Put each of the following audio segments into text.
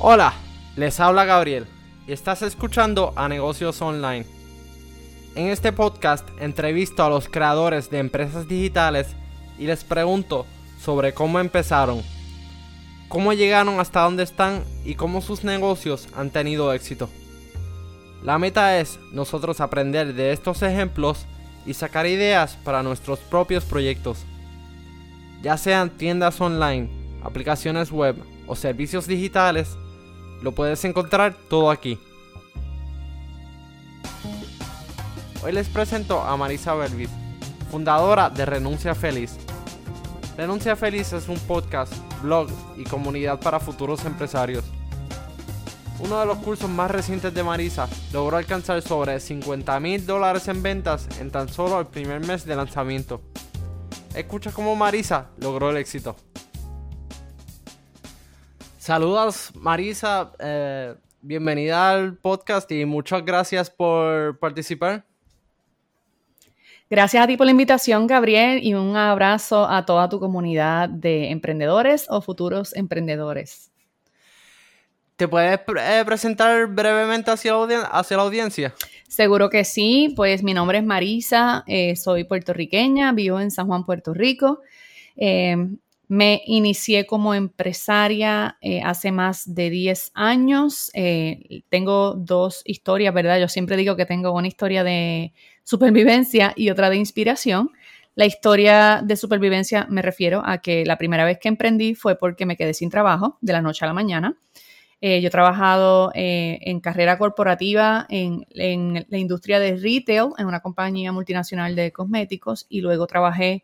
Hola, les habla Gabriel y estás escuchando a Negocios Online. En este podcast entrevisto a los creadores de empresas digitales y les pregunto sobre cómo empezaron, cómo llegaron hasta donde están y cómo sus negocios han tenido éxito. La meta es nosotros aprender de estos ejemplos y sacar ideas para nuestros propios proyectos. Ya sean tiendas online, aplicaciones web o servicios digitales, lo puedes encontrar todo aquí. Hoy les presento a Marisa Belvis, fundadora de Renuncia Feliz. Renuncia Feliz es un podcast, blog y comunidad para futuros empresarios. Uno de los cursos más recientes de Marisa logró alcanzar sobre 50 mil dólares en ventas en tan solo el primer mes de lanzamiento. Escucha cómo Marisa logró el éxito. Saludos Marisa, eh, bienvenida al podcast y muchas gracias por participar. Gracias a ti por la invitación, Gabriel, y un abrazo a toda tu comunidad de emprendedores o futuros emprendedores. ¿Te puedes eh, presentar brevemente hacia la, audiencia? Seguro que sí, pues mi nombre es Marisa, eh, soy puertorriqueña, vivo en San Juan, Puerto Rico. Eh, me inicié como empresaria hace más de 10 años. tengo dos historias, ¿verdad? Yo siempre digo que tengo una historia de supervivencia y otra de inspiración. La historia de supervivencia me refiero a que la primera vez que emprendí fue porque me quedé sin trabajo de la noche a la mañana. Eh, yo he trabajado eh, en carrera corporativa en, la industria de retail, en una compañía multinacional de cosméticos, y luego trabajé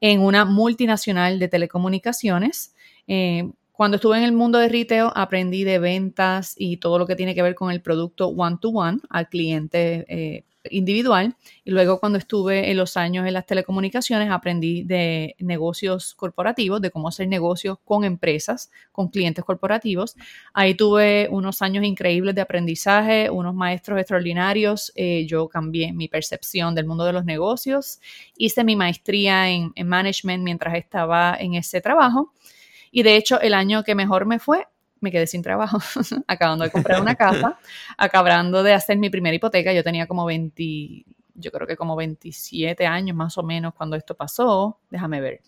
en una multinacional de telecomunicaciones. Eh, cuando estuve en el mundo de retail, aprendí de ventas y todo lo que tiene que ver con el producto one-to-one al cliente individual y luego cuando estuve en los años en las telecomunicaciones aprendí de negocios corporativos, de cómo hacer negocios con empresas, con clientes corporativos. Ahí tuve unos años increíbles de aprendizaje, unos maestros extraordinarios. Eh, yo cambié mi percepción del mundo de los negocios, hice mi maestría en, en management mientras estaba en ese trabajo. Y de hecho, el año que mejor me fue me quedé sin trabajo, acabando de comprar una casa, acabando de hacer mi primera hipoteca. Yo tenía como 20, yo creo que como 27 años más o menos cuando esto pasó. Déjame ver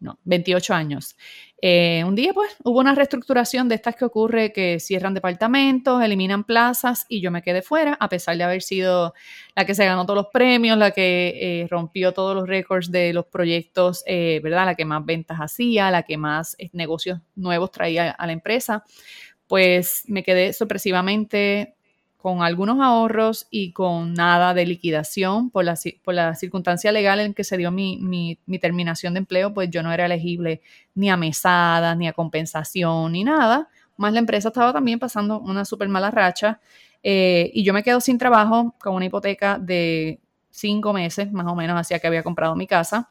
no, 28 años. Eh, un día, pues, hubo una reestructuración de estas que ocurre que cierran departamentos, eliminan plazas y yo me quedé fuera, a pesar de haber sido la que se ganó todos los premios, la que eh, rompió todos los récords de los proyectos, eh, ¿verdad? La que más ventas hacía, la que más negocios nuevos traía a la empresa. Pues me quedé sorpresivamente con algunos ahorros y con nada de liquidación por la, circunstancia legal en que se dio mi, mi, terminación de empleo, pues yo no era elegible ni a mesada, ni a compensación, ni nada. Más la empresa estaba también pasando una súper mala racha eh, y yo me quedo sin trabajo con una hipoteca de cinco meses, más o menos, hacía que había comprado mi casa.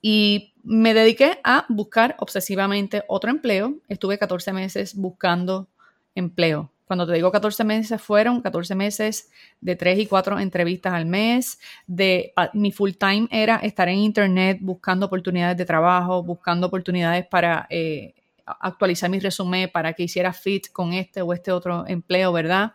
Y me dediqué a buscar obsesivamente otro empleo. Estuve 14 meses buscando empleo cuando te digo 14 meses fueron 14 meses de 3 y 4 entrevistas al mes. De, mi full time era estar en internet buscando oportunidades de trabajo, buscando oportunidades para eh, actualizar mi resumen para que hiciera fit con este o este otro empleo, ¿verdad?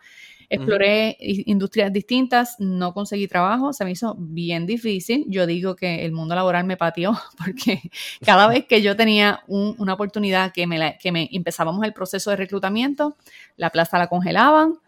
Exploré industrias distintas, no conseguí trabajo, se me hizo bien difícil. Yo digo que el mundo laboral me pateó porque cada vez que yo tenía una oportunidad que me, que empezábamos el proceso de reclutamiento, la plaza la congelaban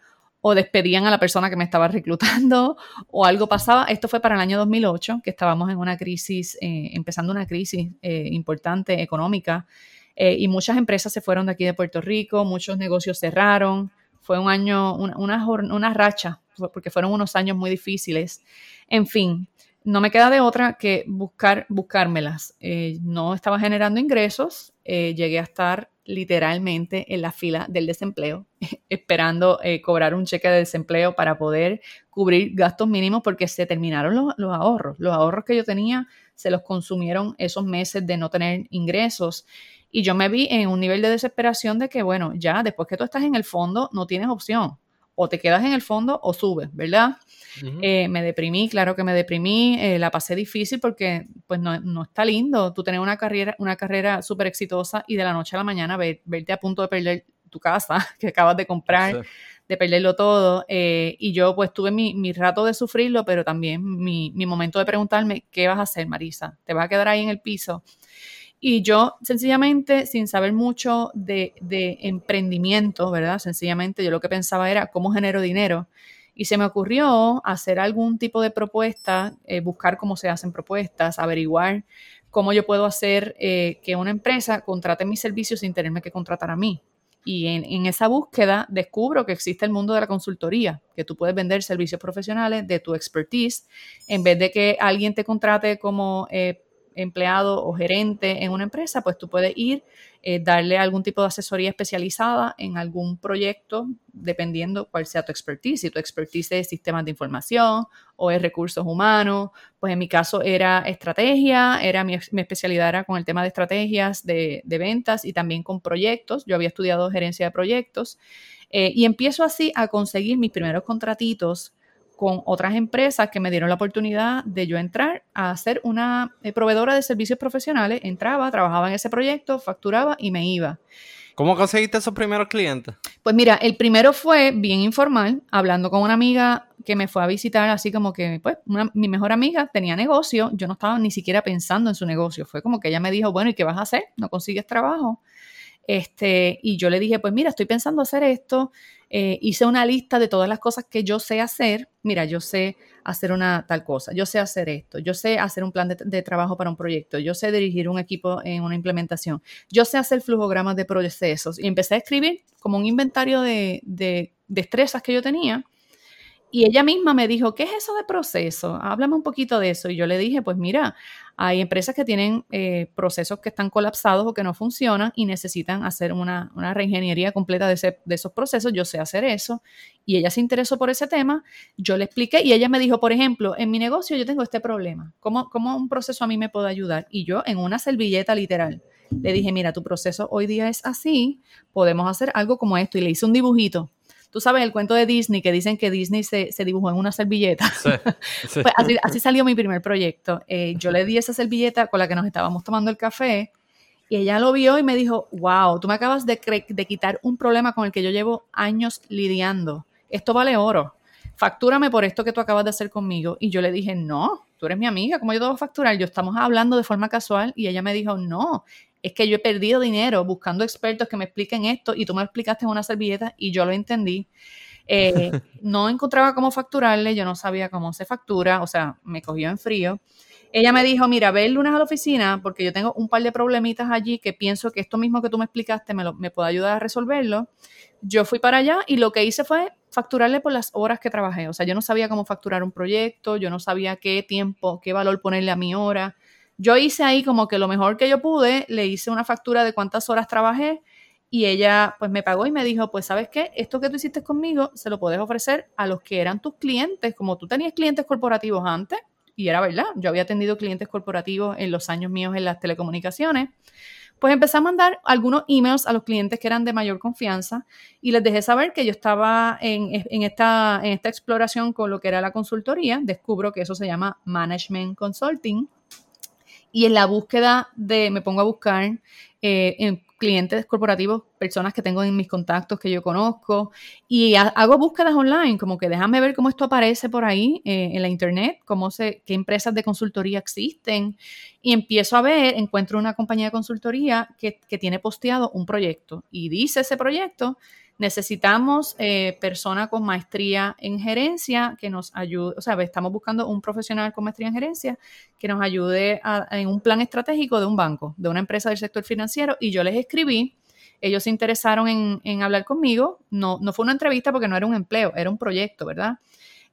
o despedían a la persona que me estaba reclutando o algo pasaba. Esto fue para el año 2008, que estábamos en una crisis, eh, empezando una crisis eh, importante económica eh, y muchas empresas se fueron de aquí de Puerto Rico, muchos negocios cerraron fue un año, una, una, racha, porque fueron unos años muy difíciles. En fin, no me queda de otra que buscar, buscármelas. Eh, no estaba generando ingresos, eh, llegué a estar literalmente en la fila del desempleo, esperando eh, cobrar un cheque de desempleo para poder cubrir gastos mínimos porque se terminaron los, los, ahorros. Los ahorros que yo tenía se los consumieron esos meses de no tener ingresos y yo me vi en un nivel de desesperación de que, bueno, ya después que tú estás en el fondo, no tienes opción. O te quedas en el fondo o subes, ¿verdad? Eh, me deprimí, claro que me deprimí, eh, la pasé difícil porque pues no, está lindo tú tener una carrera, una carrera súper exitosa y de la noche a la mañana verte a punto de perder tu casa que acabas de comprar, de perderlo todo. Eh, y yo pues tuve mi, mi, rato de sufrirlo, pero también mi, mi momento de preguntarme, ¿qué vas a hacer, Marisa? ¿Te vas a quedar ahí en el piso? Y yo sencillamente, sin saber mucho de, emprendimiento, ¿verdad? Sencillamente yo lo que pensaba era cómo genero dinero. Y se me ocurrió hacer algún tipo de propuesta, eh, buscar cómo se hacen propuestas, averiguar cómo yo puedo hacer eh, que una empresa contrate mis servicios sin tenerme que contratar a mí. Y en, en, esa búsqueda descubro que existe el mundo de la consultoría, que tú puedes vender servicios profesionales de tu expertise en vez de que alguien te contrate como eh, empleado o gerente en una empresa, pues tú puedes ir, eh, darle algún tipo de asesoría especializada en algún proyecto, dependiendo cuál sea tu expertise. Si tu expertise es sistemas de información o es recursos humanos, pues en mi caso era estrategia, era mi, especialidad era con el tema de estrategias de, de, ventas y también con proyectos. Yo había estudiado gerencia de proyectos eh, y empiezo así a conseguir mis primeros contratitos con otras empresas que me dieron la oportunidad de yo entrar a ser una eh, proveedora de servicios profesionales. Entraba, trabajaba en ese proyecto, facturaba y me iba. ¿Cómo conseguiste esos primeros clientes? Pues mira, el primero fue bien informal, hablando con una amiga que me fue a visitar, así como que, pues, mi mejor amiga tenía negocio, yo no estaba ni siquiera pensando en su negocio, fue como que ella me dijo, bueno, ¿y qué vas a hacer? ¿No consigues trabajo? Este, y yo le dije, pues mira, estoy pensando hacer esto, eh, hice una lista de todas las cosas que yo sé hacer. Mira, yo sé hacer una tal cosa, yo sé hacer esto, yo sé hacer un plan de, trabajo para un proyecto, yo sé dirigir un equipo en una implementación, yo sé hacer flujogramas de procesos. Y empecé a escribir como un inventario de, de destrezas que yo tenía y ella misma me dijo, ¿qué es eso de proceso? Háblame un poquito de eso. Y yo le dije, pues mira, hay empresas que tienen eh, procesos que están colapsados o que no funcionan y necesitan hacer una, una reingeniería completa de, de, esos procesos. Yo sé hacer eso. Y ella se interesó por ese tema. Yo le expliqué y ella me dijo, por ejemplo, en mi negocio yo tengo este problema. ¿Cómo, cómo un proceso a mí me puede ayudar? Y yo en una servilleta literal. Le dije, mira, tu proceso hoy día es así, podemos hacer algo como esto. Y le hice un dibujito Tú sabes el cuento de Disney que dicen que Disney se, dibujó en una servilleta. pues así, salió mi primer proyecto. Eh, yo le di esa servilleta con la que nos estábamos tomando el café y ella lo vio y me dijo, wow, tú me acabas de, de quitar un problema con el que yo llevo años lidiando. Esto vale oro. Factúrame por esto que tú acabas de hacer conmigo. Y yo le dije, no, tú eres mi amiga, ¿cómo yo te voy a facturar? Yo estamos hablando de forma casual y ella me dijo, no, es que yo he perdido dinero buscando expertos que me expliquen esto y tú me explicaste en una servilleta y yo lo entendí. Eh, no encontraba cómo facturarle, yo no sabía cómo se factura, o sea, me cogió en frío. Ella me dijo, mira, ve el lunes a la oficina porque yo tengo un par de problemitas allí que pienso que esto mismo que tú me explicaste me, lo, me puede ayudar a resolverlo. Yo fui para allá y lo que hice fue facturarle por las horas que trabajé. O sea, yo no sabía cómo facturar un proyecto, yo no sabía qué tiempo, qué valor ponerle a mi hora. Yo hice ahí como que lo mejor que yo pude, le hice una factura de cuántas horas trabajé y ella pues me pagó y me dijo, pues sabes qué, esto que tú hiciste conmigo se lo puedes ofrecer a los que eran tus clientes, como tú tenías clientes corporativos antes, y era verdad, yo había atendido clientes corporativos en los años míos en las telecomunicaciones, pues empecé a mandar algunos emails a los clientes que eran de mayor confianza y les dejé saber que yo estaba en, esta exploración con lo que era la consultoría. Descubro que eso se llama Management Consulting y en la búsqueda de, me pongo a buscar eh, en clientes corporativos, personas que tengo en mis contactos que yo conozco, y hago búsquedas online, como que déjame ver cómo esto aparece por ahí eh, en la internet, cómo se, qué empresas de consultoría existen, y empiezo a ver, encuentro una compañía de consultoría que, que tiene posteado un proyecto, y dice ese proyecto Necesitamos eh, persona con maestría en gerencia que nos ayude, o sea, estamos buscando un profesional con maestría en gerencia que nos ayude en un plan estratégico de un banco, de una empresa del sector financiero. Y yo les escribí, ellos se interesaron en, en hablar conmigo. No, no fue una entrevista porque no era un empleo, era un proyecto, ¿verdad?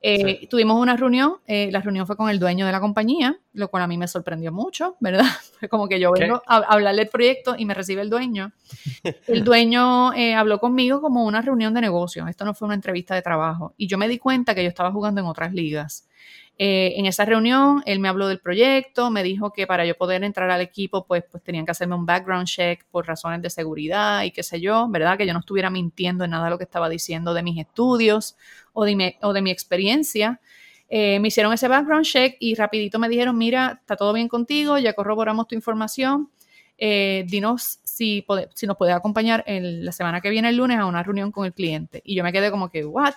Eh, tuvimos una reunión, eh, la reunión fue con el dueño de la compañía, lo cual a mí me sorprendió mucho, ¿verdad? Fue como que yo vengo a, hablarle del proyecto y me recibe el dueño. El dueño eh, habló conmigo como una reunión de negocios, esto no fue una entrevista de trabajo, y yo me di cuenta que yo estaba jugando en otras ligas. Eh, en esa reunión, él me habló del proyecto, me dijo que para yo poder entrar al equipo, pues, pues tenían que hacerme un background check por razones de seguridad y qué sé yo, ¿verdad? Que yo no estuviera mintiendo en nada lo que estaba diciendo de mis estudios o de mi, o de mi experiencia. Eh, me hicieron ese background check y rapidito me dijeron, mira, está todo bien contigo, ya corroboramos tu información. eh, dinos si, si nos puede acompañar en la semana que viene, el lunes, a una reunión con el cliente. Y yo me quedé como que, ¿what?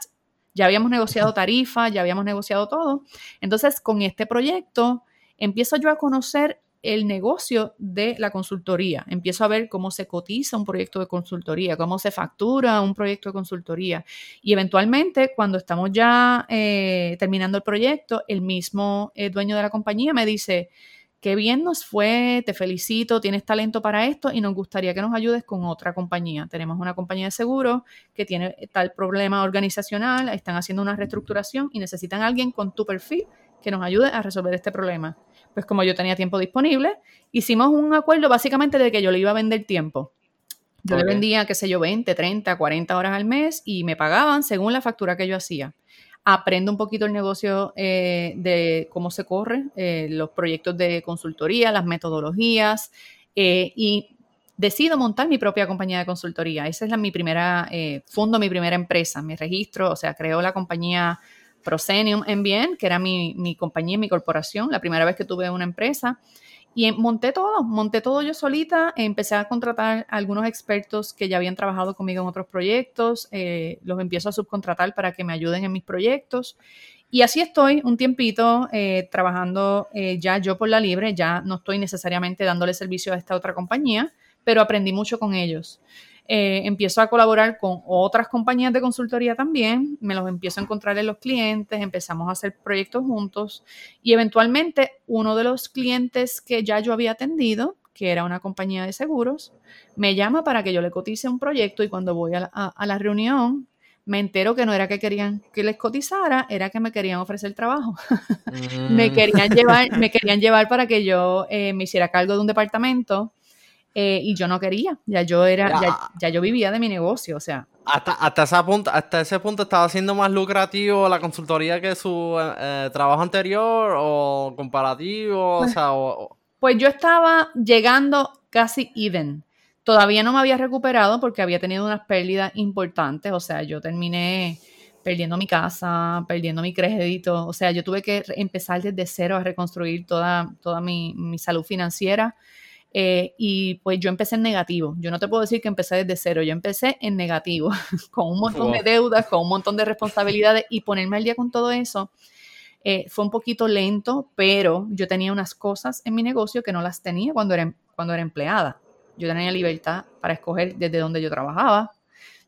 Ya habíamos negociado tarifa, ya habíamos negociado todo. Entonces, con este proyecto, empiezo yo a conocer el negocio de la consultoría. Empiezo a ver cómo se cotiza un proyecto de consultoría, cómo se factura un proyecto de consultoría. Y eventualmente, cuando estamos ya eh, terminando el proyecto, el mismo eh, dueño de la compañía me dice, qué bien nos fue, te felicito, tienes talento para esto y nos gustaría que nos ayudes con otra compañía. Tenemos una compañía de seguros que tiene tal problema organizacional, están haciendo una reestructuración y necesitan a alguien con tu perfil que nos ayude a resolver este problema. Pues como yo tenía tiempo disponible, hicimos un acuerdo básicamente de que yo le iba a vender tiempo. Yo le vendía, qué sé yo, 20, 30, 40 horas al mes y me pagaban según la factura que yo hacía aprendo un poquito el negocio eh, de cómo se corre, eh, los proyectos de consultoría, las metodologías eh, y decido montar mi propia compañía de consultoría. Esa es la, mi primera, fundo mi primera empresa, mi registro, o sea, creo la compañía Proscenium en Bien, que era mi, mi compañía, mi corporación, la primera vez que tuve una empresa. Y monté todo, monté todo yo solita, empecé a contratar a algunos expertos que ya habían trabajado conmigo en otros proyectos, eh, los empiezo a subcontratar para que me ayuden en mis proyectos. Y así estoy un tiempito eh, trabajando eh, ya yo por la libre, ya no estoy necesariamente dándole servicio a esta otra compañía, pero aprendí mucho con ellos. Eh, empiezo a colaborar con otras compañías de consultoría también, me los empiezo a encontrar en los clientes, empezamos a hacer proyectos juntos y eventualmente uno de los clientes que ya yo había atendido, que era una compañía de seguros, me llama para que yo le cotice un proyecto y cuando voy a la, reunión me entero que no era que querían que les cotizara, era que me querían ofrecer trabajo. me, mm. querían llevar, me querían llevar para que yo eh, me hiciera cargo de un departamento eh, y yo no quería, ya yo era, ya, yo vivía de mi negocio, o sea. Hasta, hasta, ese punto, hasta ese punto estaba siendo más lucrativo la consultoría que su eh, trabajo anterior o comparativo, pues, o sea, pues yo estaba llegando casi even. Todavía no me había recuperado porque había tenido unas pérdidas importantes, o sea, yo terminé perdiendo mi casa, perdiendo mi crédito, o sea, yo tuve que empezar desde cero a reconstruir toda, toda mi, mi salud financiera eh, y pues yo empecé en negativo. Yo no te puedo decir que empecé desde cero, yo empecé en negativo, con un montón de deudas, con un montón de responsabilidades y ponerme al día con todo eso. Eh, fue un poquito lento, pero yo tenía unas cosas en mi negocio que no las tenía cuando era, cuando era empleada. Yo tenía libertad para escoger desde donde yo trabajaba.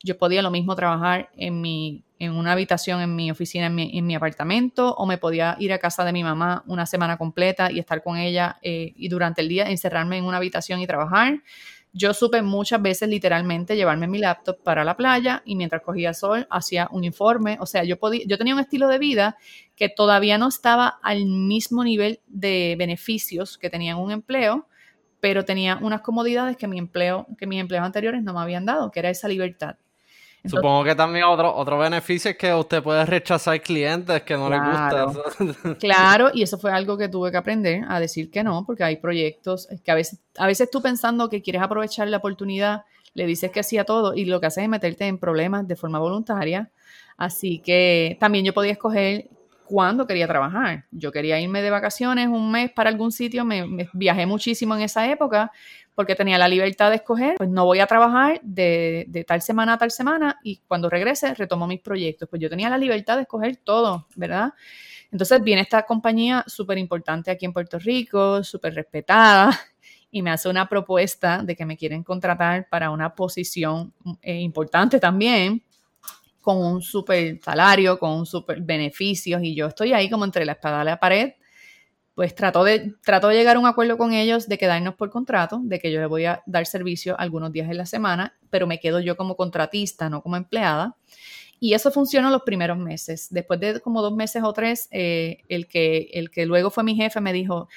Yo podía lo mismo trabajar en mi en una habitación en mi oficina, en mi, apartamento, o me podía ir a casa de mi mamá una semana completa y estar con ella eh, y durante el día encerrarme en una habitación y trabajar. Yo supe muchas veces literalmente llevarme mi laptop para la playa y mientras cogía sol hacía un informe. O sea, yo, podía, yo tenía un estilo de vida que todavía no estaba al mismo nivel de beneficios que tenía en un empleo, pero tenía unas comodidades que mi empleo, que mis empleos anteriores no me habían dado, que era esa libertad. Supongo que también otro, otro beneficio es que usted puede rechazar clientes que no le gustan. claro, y eso fue algo que tuve que aprender a decir que no, porque hay proyectos que a veces, a veces tú pensando que quieres aprovechar la oportunidad, le dices que sí a todo y lo que haces es meterte en problemas de forma voluntaria. Así que también yo podía escoger cuándo quería trabajar. Yo quería irme de vacaciones un mes para algún sitio, me viajé muchísimo en esa época porque tenía la libertad de escoger, pues no voy a trabajar de, tal semana a tal semana y cuando regrese retomo mis proyectos. Pues yo tenía la libertad de escoger todo, ¿verdad? Entonces viene esta compañía súper importante aquí en Puerto Rico, súper respetada, y me hace una propuesta de que me quieren contratar para una posición eh, importante también, con un súper salario, con un súper beneficios, y yo estoy ahí como entre la espada y la pared, pues trato de, trato de llegar a un acuerdo con ellos de quedarnos por contrato, de que yo le voy a dar servicio algunos días en la semana, pero me quedo yo como contratista, no como empleada. Y eso funcionó los primeros meses. Después de como dos meses o tres, eh, el, que, el que luego fue mi jefe me dijo,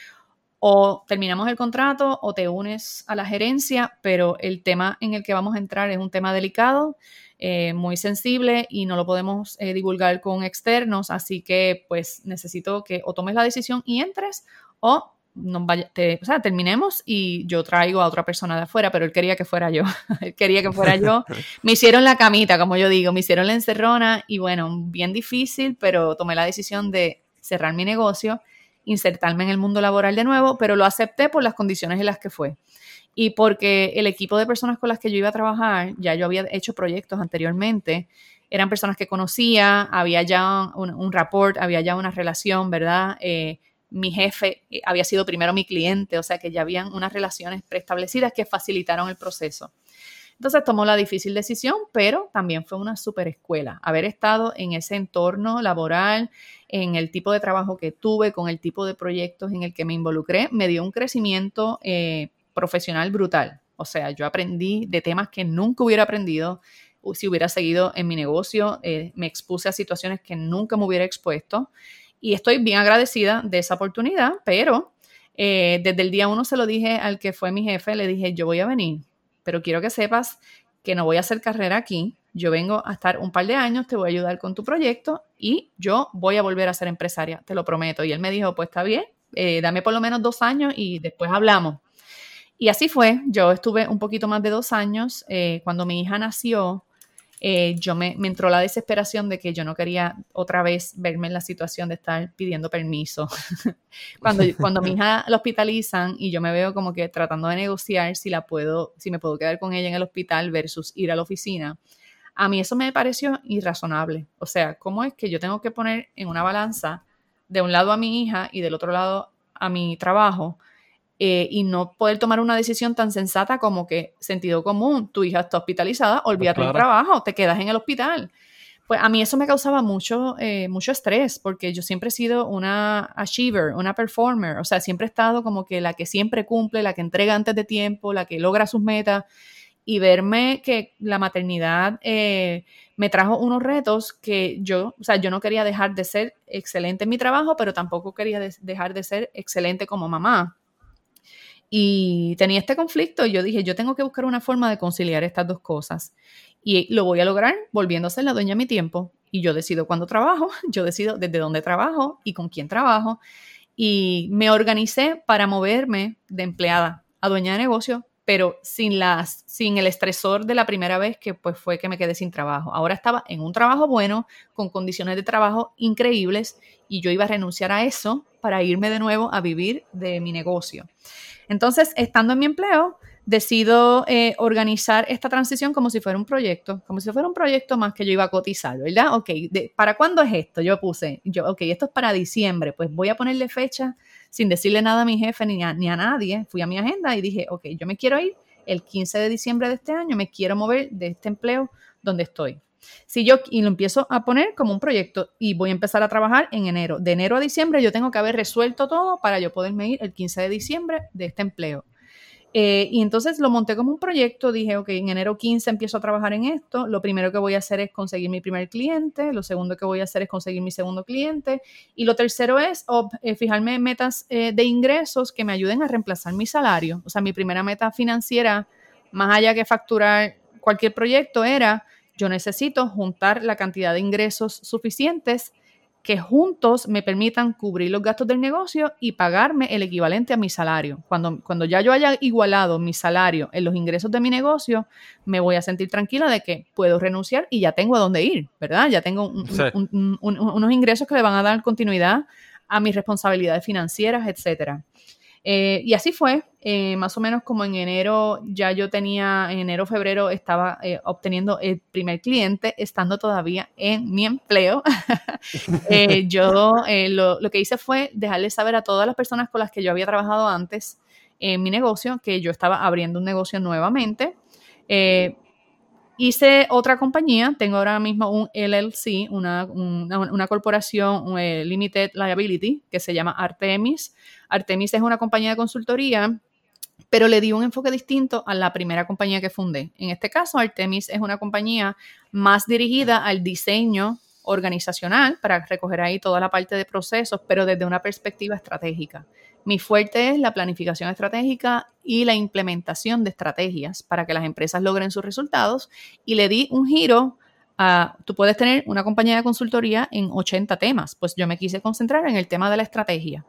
o terminamos el contrato o te unes a la gerencia, pero el tema en el que vamos a entrar es un tema delicado eh, muy sensible y no lo podemos eh, divulgar con externos, así que pues necesito que o tomes la decisión y entres o no vaya, o sea, terminemos y yo traigo a otra persona de afuera, pero él quería que fuera yo, él quería que fuera yo. Me hicieron la camita, como yo digo, me hicieron la encerrona y bueno, bien difícil, pero tomé la decisión de cerrar mi negocio, insertarme en el mundo laboral de nuevo, pero lo acepté por las condiciones en las que fue. Y porque el equipo de personas con las que yo iba a trabajar, ya yo había hecho proyectos anteriormente, eran personas que conocía, había ya un, un rapport, había ya una relación, ¿verdad? Eh, mi jefe eh, había sido primero mi cliente, o sea que ya habían unas relaciones preestablecidas que facilitaron el proceso. Entonces tomó la difícil decisión, pero también fue una super escuela. Haber estado en ese entorno laboral, en el tipo de trabajo que tuve, con el tipo de proyectos en el que me involucré, me dio un crecimiento eh, profesional brutal. O sea, yo aprendí de temas que nunca hubiera aprendido si hubiera seguido en mi negocio. Eh, me expuse a situaciones que nunca me hubiera expuesto y estoy bien agradecida de esa oportunidad, pero eh, desde el día uno se lo dije al que fue mi jefe, le dije, yo voy a venir, pero quiero que sepas que no voy a hacer carrera aquí, yo vengo a estar un par de años, te voy a ayudar con tu proyecto y yo voy a volver a ser empresaria, te lo prometo. Y él me dijo, pues está bien, eh, dame por lo menos dos años y después hablamos. Y así fue, yo estuve un poquito más de dos años. Eh, cuando mi hija nació, eh, yo me, me, entró la desesperación de que yo no quería otra vez verme en la situación de estar pidiendo permiso. cuando, cuando mi hija la hospitalizan y yo me veo como que tratando de negociar si la puedo, si me puedo quedar con ella en el hospital versus ir a la oficina, a mí eso me pareció irrazonable. O sea, ¿cómo es que yo tengo que poner en una balanza de un lado a mi hija y del otro lado a mi trabajo? Eh, y no poder tomar una decisión tan sensata como que sentido común, tu hija está hospitalizada, olvídate del trabajo, te quedas en el hospital. Pues a mí eso me causaba mucho, eh, mucho estrés, porque yo siempre he sido una achiever, una performer, o sea, siempre he estado como que la que siempre cumple, la que entrega antes de tiempo, la que logra sus metas, y verme que la maternidad eh, me trajo unos retos que yo, o sea, yo no quería dejar de ser excelente en mi trabajo, pero tampoco quería dejar de ser excelente como mamá. Y tenía este conflicto y yo dije, yo tengo que buscar una forma de conciliar estas dos cosas. Y lo voy a lograr volviendo a ser la dueña de mi tiempo. Y yo decido cuándo trabajo, yo decido desde dónde trabajo y con quién trabajo. Y me organicé para moverme de empleada a dueña de negocio, pero sin, las, sin el estresor de la primera vez que pues fue que me quedé sin trabajo. Ahora estaba en un trabajo bueno, con condiciones de trabajo increíbles y yo iba a renunciar a eso para irme de nuevo a vivir de mi negocio. Entonces, estando en mi empleo, decido eh, organizar esta transición como si fuera un proyecto, como si fuera un proyecto más que yo iba a cotizar, ¿verdad? Ok, ¿para cuándo es esto? Yo puse, yo, ok, esto es para diciembre, pues voy a ponerle fecha sin decirle nada a mi jefe ni a, ni a nadie. Fui a mi agenda y dije, ok, yo me quiero ir el 15 de diciembre de este año, me quiero mover de este empleo donde estoy. Si yo y lo empiezo a poner como un proyecto y voy a empezar a trabajar en enero. De enero a diciembre yo tengo que haber resuelto todo para yo poderme ir el 15 de diciembre de este empleo. Eh, y entonces lo monté como un proyecto, dije, ok, en enero 15 empiezo a trabajar en esto, lo primero que voy a hacer es conseguir mi primer cliente, lo segundo que voy a hacer es conseguir mi segundo cliente, y lo tercero es eh, fijarme en metas eh, de ingresos que me ayuden a reemplazar mi salario. O sea, mi primera meta financiera, más allá que facturar cualquier proyecto, era yo necesito juntar la cantidad de ingresos suficientes que juntos me permitan cubrir los gastos del negocio y pagarme el equivalente a mi salario. Cuando, cuando ya yo haya igualado mi salario en los ingresos de mi negocio, me voy a sentir tranquila de que puedo renunciar y ya tengo a dónde ir, ¿verdad? Ya tengo unos ingresos que le van a dar continuidad a mis responsabilidades financieras, etcétera. Eh, y así fue, eh, más o menos como en enero, ya yo tenía, en enero, febrero, estaba eh, obteniendo el primer cliente, estando todavía en mi empleo. yo lo, lo, que hice fue dejarle saber a todas las personas con las que yo había trabajado antes en mi negocio que yo estaba abriendo un negocio nuevamente. Hice otra compañía, tengo ahora mismo un LLC, una, una, corporación Limited Liability que se llama Artemis. Artemis es una compañía de consultoría, pero le di un enfoque distinto a la primera compañía que fundé. En este caso, Artemis es una compañía más dirigida al diseño organizacional para recoger ahí toda la parte de procesos, pero desde una perspectiva estratégica. Mi fuerte es la planificación estratégica y la implementación de estrategias para que las empresas logren sus resultados y le di un giro a, tú puedes tener una compañía de consultoría en 80 temas, pues yo me quise concentrar en el tema de la estrategia.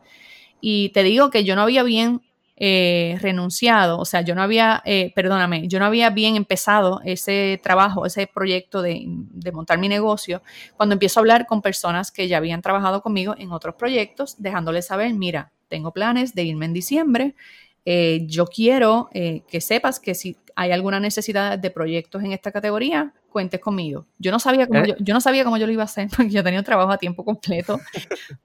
Y te digo que yo no había bien eh, renunciado, o sea, yo no había, eh, perdóname, yo no había bien empezado ese trabajo, ese proyecto de, de, montar mi negocio, cuando empiezo a hablar con personas que ya habían trabajado conmigo en otros proyectos, dejándoles saber, mira, tengo planes de irme en diciembre, eh, yo quiero eh, que sepas que si hay alguna necesidad de proyectos en esta categoría, cuentes conmigo. Yo no sabía cómo, yo, yo, no sabía cómo yo lo iba a hacer porque yo tenía un trabajo a tiempo completo,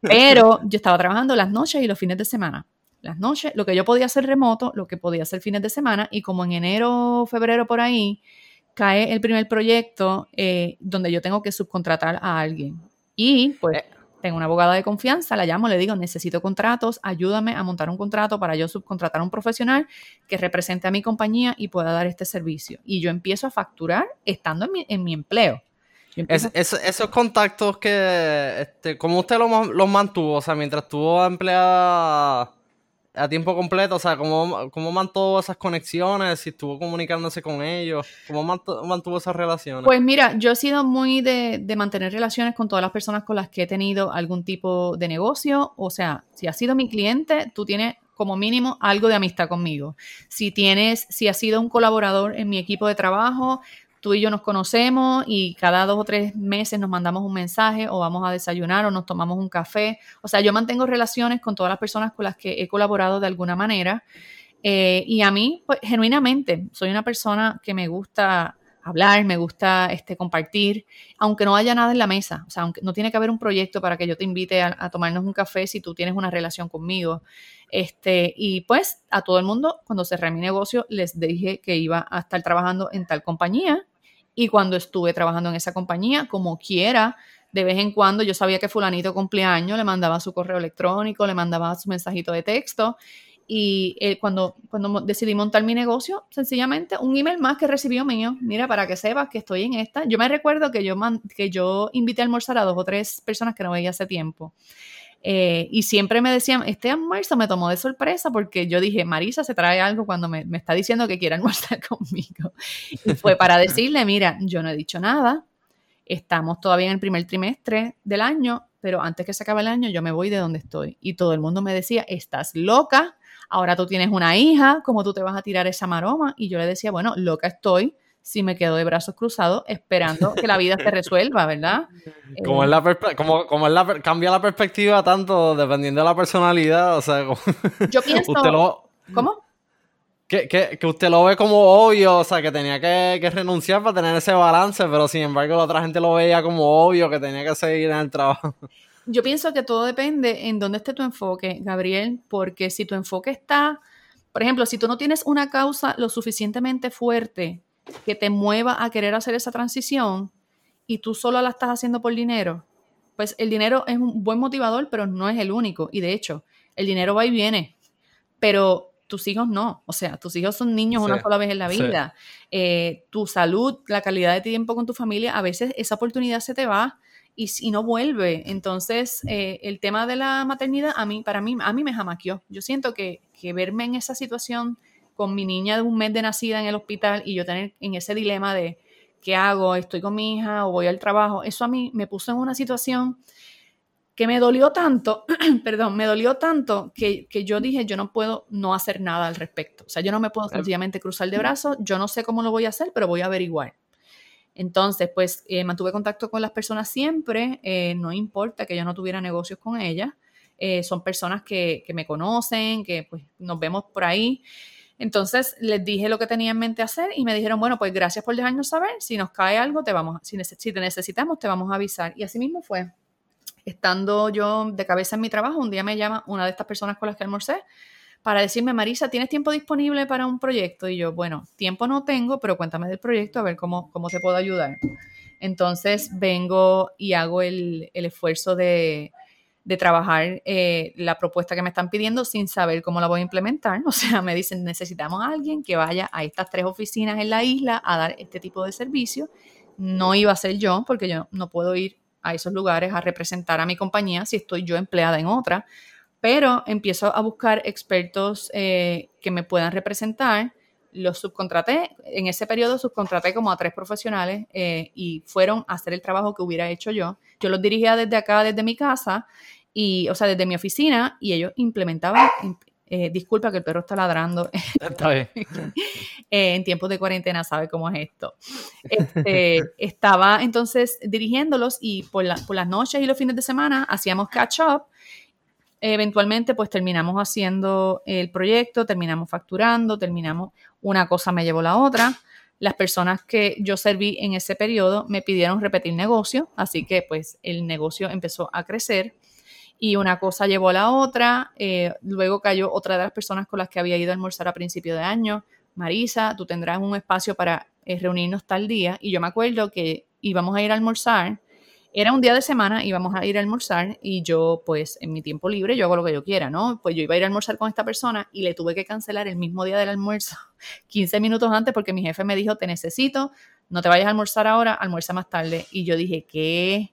pero yo estaba trabajando las noches y los fines de semana. Las noches, lo que yo podía hacer remoto, lo que podía hacer fines de semana y como en enero, febrero por ahí, cae el primer proyecto eh, donde yo tengo que subcontratar a alguien. Y pues tengo una abogada de confianza, la llamo, le digo, necesito contratos, ayúdame a montar un contrato para yo subcontratar a un profesional que represente a mi compañía y pueda dar este servicio. Y yo empiezo a facturar estando en mi, empleo. esos contactos que, este, ¿cómo usted los, los mantuvo? O sea, mientras estuvo empleada a tiempo completo, o sea, ¿cómo, cómo mantuvo esas conexiones? Si estuvo comunicándose con ellos, ¿cómo mantuvo, esas relaciones? Pues mira, yo he sido muy de, de, mantener relaciones con todas las personas con las que he tenido algún tipo de negocio, o sea, si has sido mi cliente, tú tienes como mínimo algo de amistad conmigo. Si tienes, si has sido un colaborador en mi equipo de trabajo, tú y yo nos conocemos y cada dos o tres meses nos mandamos un mensaje o vamos a desayunar o nos tomamos un café. O sea, yo mantengo relaciones con todas las personas con las que he colaborado de alguna manera. Eh, y a mí, pues, genuinamente, soy una persona que me gusta hablar, me gusta este, compartir, aunque no haya nada en la mesa. O sea, aunque no tiene que haber un proyecto para que yo te invite a, a tomarnos un café si tú tienes una relación conmigo. Este, y pues a todo el mundo, cuando cerré mi negocio, les dije que iba a estar trabajando en tal compañía y cuando estuve trabajando en esa compañía, como quiera, de vez en cuando yo sabía que fulanito cumpleaños, le mandaba su correo electrónico, le mandaba su mensajito de texto. Y eh, cuando, cuando decidí montar mi negocio, sencillamente un email más que recibió mío, mira, para que sepas que estoy en esta. Yo me recuerdo que yo, que yo invité a almorzar a dos o tres personas que no veía hace tiempo. Eh, y siempre me decían, este almuerzo me tomó de sorpresa porque yo dije, Marisa se trae algo cuando me, está diciendo que quiere almorzar conmigo. Y fue para decirle, mira, yo no he dicho nada, estamos todavía en el primer trimestre del año, pero antes que se acabe el año yo me voy de donde estoy. Y todo el mundo me decía, estás loca, ahora tú tienes una hija, ¿cómo tú te vas a tirar esa maroma? Y yo le decía, bueno, loca estoy, si me quedo de brazos cruzados esperando que la vida se resuelva, ¿verdad? Como, es la como, como es la cambia la perspectiva tanto dependiendo de la personalidad, o sea, yo pienso, ¿cómo? Que, que, que, usted lo ve como obvio, o sea, que tenía que, que, renunciar para tener ese balance, pero sin embargo la otra gente lo veía como obvio, que tenía que seguir en el trabajo. Yo pienso que todo depende en dónde esté tu enfoque, Gabriel, porque si tu enfoque está, por ejemplo, si tú no tienes una causa lo suficientemente fuerte que te mueva a querer hacer esa transición y tú solo la estás haciendo por dinero, pues el dinero es un buen motivador, pero no es el único. Y de hecho, el dinero va y viene, pero tus hijos no. O sea, tus hijos son niños una sola vez en la vida. Eh, tu salud, la calidad de tiempo con tu familia, a veces esa oportunidad se te va y, y no vuelve. Entonces, eh, el tema de la maternidad, a mí, para mí, a mí me jamaqueó. Yo siento que, que verme en esa situación con mi niña de un mes de nacida en el hospital y yo tener en ese dilema de qué hago, estoy con mi hija o voy al trabajo, eso a mí me puso en una situación que me dolió tanto, perdón, me dolió tanto que, yo dije, yo no puedo no hacer nada al respecto. O sea, yo no me puedo sencillamente cruzar de brazos, yo no sé cómo lo voy a hacer, pero voy a averiguar. Entonces, pues eh, mantuve contacto con las personas siempre, eh, no importa que yo no tuviera negocios con ellas, eh, son personas que, que, me conocen, que pues nos vemos por ahí. Entonces les dije lo que tenía en mente hacer y me dijeron, bueno, pues gracias por dejarnos saber, si nos cae algo, te vamos, si, te necesitamos, te vamos a avisar. Y así mismo fue. Estando yo de cabeza en mi trabajo, un día me llama una de estas personas con las que almorcé para decirme, Marisa, ¿tienes tiempo disponible para un proyecto? Y yo, bueno, tiempo no tengo, pero cuéntame del proyecto a ver cómo, cómo te puedo ayudar. Entonces vengo y hago el esfuerzo de, de trabajar eh, la propuesta que me están pidiendo sin saber cómo la voy a implementar. O sea, me dicen, necesitamos a alguien que vaya a estas tres oficinas en la isla a dar este tipo de servicio. No iba a ser yo, porque yo no puedo ir a esos lugares a representar a mi compañía si estoy yo empleada en otra, pero empiezo a buscar expertos eh, que me puedan representar. Los subcontraté, en ese periodo subcontraté como a tres profesionales eh, y fueron a hacer el trabajo que hubiera hecho yo yo los dirigía desde acá, desde mi casa, y, o sea, desde mi oficina, y ellos implementaban, eh, disculpa que el perro está ladrando. Está bien. Eh, en tiempos de cuarentena sabe cómo es esto. Este, estaba entonces dirigiéndolos y por, por las noches y los fines de semana hacíamos catch up eventualmente pues terminamos haciendo el proyecto, terminamos facturando, terminamos, una cosa me llevó la otra. Las personas que yo serví en ese periodo me pidieron repetir negocio, así que pues el negocio empezó a crecer y una cosa llevó a la otra. Eh, luego cayó otra de las personas con las que había ido a almorzar a principio de año. Marisa, tú tendrás un espacio para eh, reunirnos tal día. Y yo me acuerdo que íbamos a ir a almorzar. Era un día de semana, íbamos a ir a almorzar y yo, pues, en mi tiempo libre, yo hago lo que yo quiera, ¿no? Pues yo iba a ir a almorzar con esta persona y le tuve que cancelar el mismo día del almuerzo, 15 minutos antes, porque mi jefe me dijo, te necesito, no te vayas a almorzar ahora, almuerza más tarde. Y yo dije, ¿qué?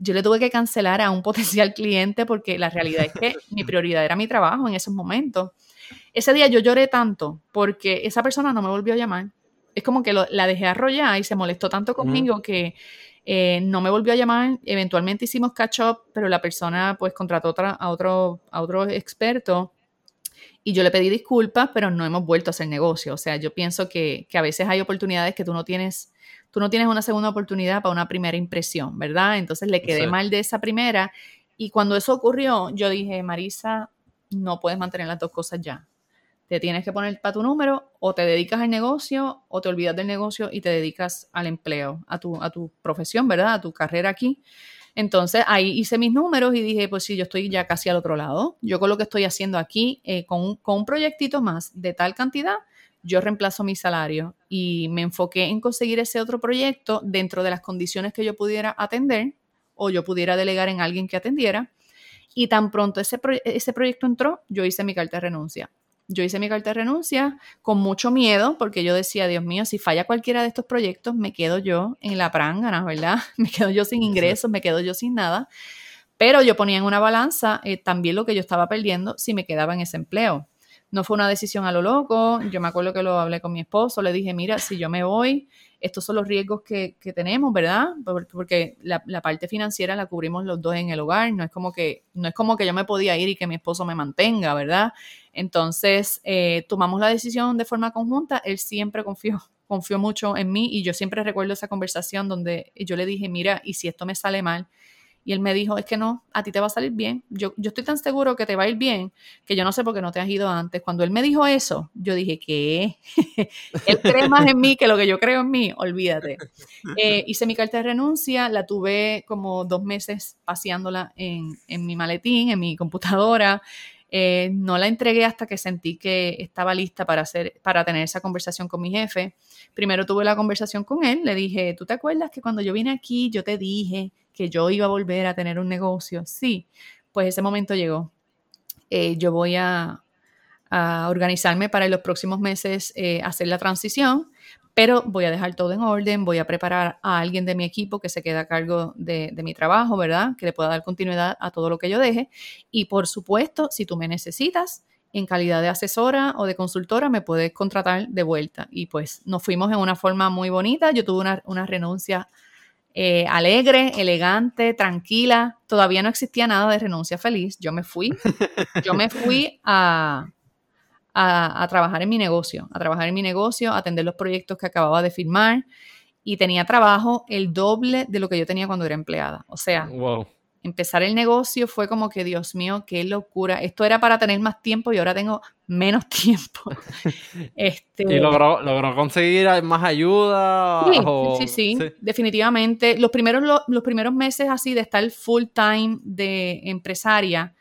yo le tuve que cancelar a un potencial cliente porque la realidad es que mi prioridad era mi trabajo en esos momentos. Ese día yo lloré tanto porque esa persona no me volvió a llamar. Es como que la dejé arrollar y se molestó tanto conmigo que eh, no me volvió a llamar. Eventualmente hicimos catch up, pero la persona pues contrató a, otro, a otro experto y yo le pedí disculpas, pero no hemos vuelto a hacer negocio. O sea, yo pienso que, que a veces hay oportunidades que tú no tienes tú no tienes una segunda oportunidad para una primera impresión, ¿verdad? Entonces le quedé mal de esa primera y cuando eso ocurrió, yo dije, Marisa, no puedes mantener las dos cosas ya. Te tienes que poner para tu número o te dedicas al negocio o te olvidas del negocio y te dedicas al empleo, a tu, a tu profesión, ¿verdad? A tu carrera aquí. Entonces ahí hice mis números y dije, pues sí, yo estoy ya casi al otro lado. Yo con lo que estoy haciendo aquí, eh, con, con un proyectito más de tal cantidad, yo reemplazo mi salario y me enfoqué en conseguir ese otro proyecto dentro de las condiciones que yo pudiera atender o yo pudiera delegar en alguien que atendiera. Y tan pronto ese, ese proyecto entró, yo hice mi carta de renuncia. Yo hice mi carta de renuncia con mucho miedo porque yo decía, Dios mío, si falla cualquiera de estos proyectos, me quedo yo en la prangana, ¿verdad? Me quedo yo sin ingresos, me quedo yo sin nada. Pero yo ponía en una balanza eh, también lo que yo estaba perdiendo si me quedaba en ese empleo. No fue una decisión a lo loco. Yo me acuerdo que lo hablé con mi esposo. Le dije, mira, si yo me voy, estos son los riesgos que, tenemos, ¿verdad? Porque la, parte financiera la cubrimos los dos en el hogar. No es como que, no es como que yo me podía ir y que mi esposo me mantenga, ¿verdad? Entonces, eh, tomamos la decisión de forma conjunta. Él siempre confió, confió mucho en mí y yo siempre recuerdo esa conversación donde yo le dije, mira, y si esto me sale mal, y él me dijo, es que no, a ti te va a salir bien. Yo, yo estoy tan seguro que te va a ir bien que yo no sé por qué no te has ido antes. Cuando él me dijo eso, yo dije, ¿qué? él cree más en mí que lo que yo creo en mí, olvídate. Eh, hice mi carta de renuncia, la tuve como dos meses paseándola en, en mi maletín, en mi computadora. Eh, no la entregué hasta que sentí que estaba lista para, hacer, para tener esa conversación con mi jefe. Primero tuve la conversación con él, le dije, ¿tú te acuerdas que cuando yo vine aquí yo te dije que yo iba a volver a tener un negocio. Sí, pues ese momento llegó. Eh, yo voy a, organizarme para en los próximos meses eh, hacer la transición, pero voy a dejar todo en orden, voy a preparar a alguien de mi equipo que se quede a cargo de, de, mi trabajo, ¿verdad? Que le pueda dar continuidad a todo lo que yo deje. Y por supuesto, si tú me necesitas en calidad de asesora o de consultora, me puedes contratar de vuelta. Y pues nos fuimos en una forma muy bonita. Yo tuve una, una renuncia eh, alegre, elegante, tranquila. Todavía no existía nada de renuncia feliz. Yo me fui, yo me fui a, a, trabajar en mi negocio, a trabajar en mi negocio, a atender los proyectos que acababa de firmar y tenía trabajo el doble de lo que yo tenía cuando era empleada. O sea, wow empezar el negocio fue como que, Dios mío, qué locura. Esto era para tener más tiempo y ahora tengo menos tiempo. este, ¿Y logró, conseguir más ayuda? Sí, sí, sí, definitivamente. Los primeros, los, primeros meses así de estar full time de empresaria,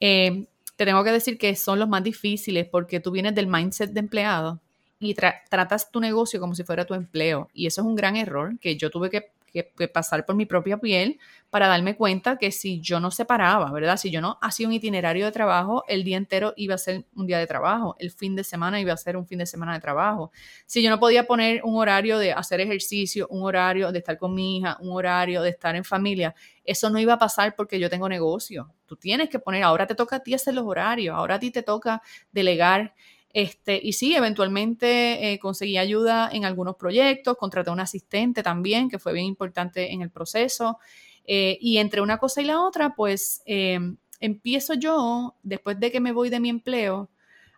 eh, te tengo que decir que son los más difíciles porque tú vienes del mindset de empleado y tratas tu negocio como si fuera tu empleo. Y eso es un gran error que yo tuve que que, pasar por mi propia piel para darme cuenta que si yo no separaba, ¿verdad? Si yo no hacía un itinerario de trabajo, el día entero iba a ser un día de trabajo, el fin de semana iba a ser un fin de semana de trabajo. Si yo no podía poner un horario de hacer ejercicio, un horario de estar con mi hija, un horario de estar en familia, eso no iba a pasar porque yo tengo negocio. Tú tienes que poner, ahora te toca a ti hacer los horarios, ahora a ti te toca delegar este, y sí, eventualmente eh, conseguí ayuda en algunos proyectos, contraté a un asistente también, que fue bien importante en el proceso. Eh, y entre una cosa y la otra, pues eh, empiezo yo, después de que me voy de mi empleo,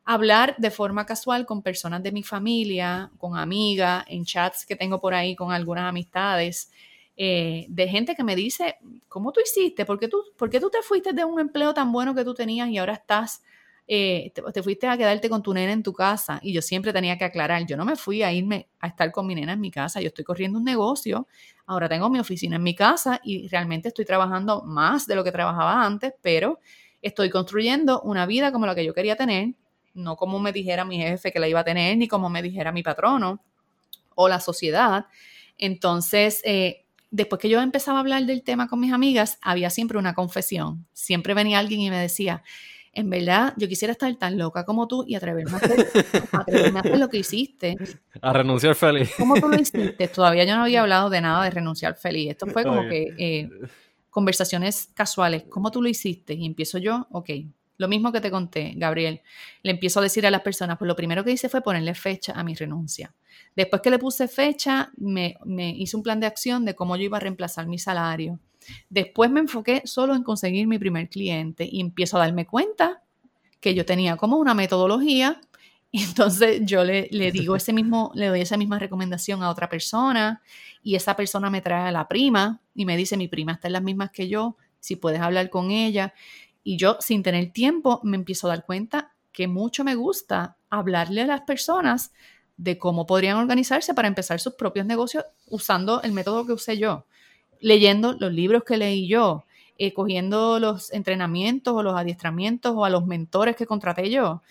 a hablar de forma casual con personas de mi familia, con amigas, en chats que tengo por ahí con algunas amistades. de gente que me dice, ¿cómo tú hiciste? ¿Por qué tú, ¿Por qué tú te fuiste de un empleo tan bueno que tú tenías y ahora estás eh, te, fuiste a quedarte con tu nena en tu casa y yo siempre tenía que aclarar, yo no me fui a irme a estar con mi nena en mi casa, yo estoy corriendo un negocio, ahora tengo mi oficina en mi casa y realmente estoy trabajando más de lo que trabajaba antes, pero estoy construyendo una vida como la que yo quería tener, no como me dijera mi jefe que la iba a tener, ni como me dijera mi patrono o la sociedad. Entonces, eh, después que yo empezaba a hablar del tema con mis amigas, había siempre una confesión. Siempre venía alguien y me decía, en verdad, yo quisiera estar tan loca como tú y atreverme a hacer, lo que hiciste. A renunciar feliz. ¿Cómo tú lo hiciste? Todavía yo no había hablado de nada de renunciar feliz. Esto fue como que eh, conversaciones casuales. ¿Cómo tú lo hiciste? Y empiezo yo, ok. Lo mismo que te conté, Gabriel. Le empiezo a decir a las personas, pues lo primero que hice fue ponerle fecha a mi renuncia. Después que le puse fecha, me, me hice un plan de acción de cómo yo iba a reemplazar mi salario Después me enfoqué solo en conseguir mi primer cliente y empiezo a darme cuenta que yo tenía como una metodología y entonces yo le, digo ese mismo, le doy esa misma recomendación a otra persona y esa persona me trae a la prima y me dice, mi prima está en las mismas que yo, si puedes hablar con ella. Y yo sin tener tiempo me empiezo a dar cuenta que mucho me gusta hablarle a las personas de cómo podrían organizarse para empezar sus propios negocios usando el método que usé yo leyendo los libros que leí yo, eh, cogiendo los entrenamientos o los adiestramientos o a los mentores que contraté yo.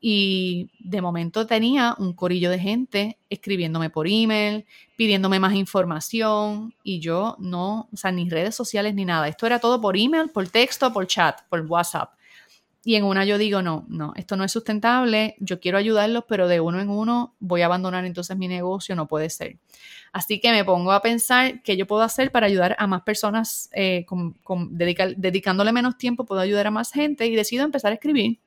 Y de momento tenía un corillo de gente escribiéndome por email, pidiéndome más información y yo no, o sea, ni redes sociales ni nada. Esto era todo por email, por texto, por chat, por WhatsApp. Y en una yo digo, no, no, esto no es sustentable, yo quiero ayudarlos, pero de uno en uno voy a abandonar entonces mi negocio, no puede ser. Así que me pongo a pensar qué yo puedo hacer para ayudar a más personas, eh, dedicándole menos tiempo, puedo ayudar a más gente y decido empezar a escribir,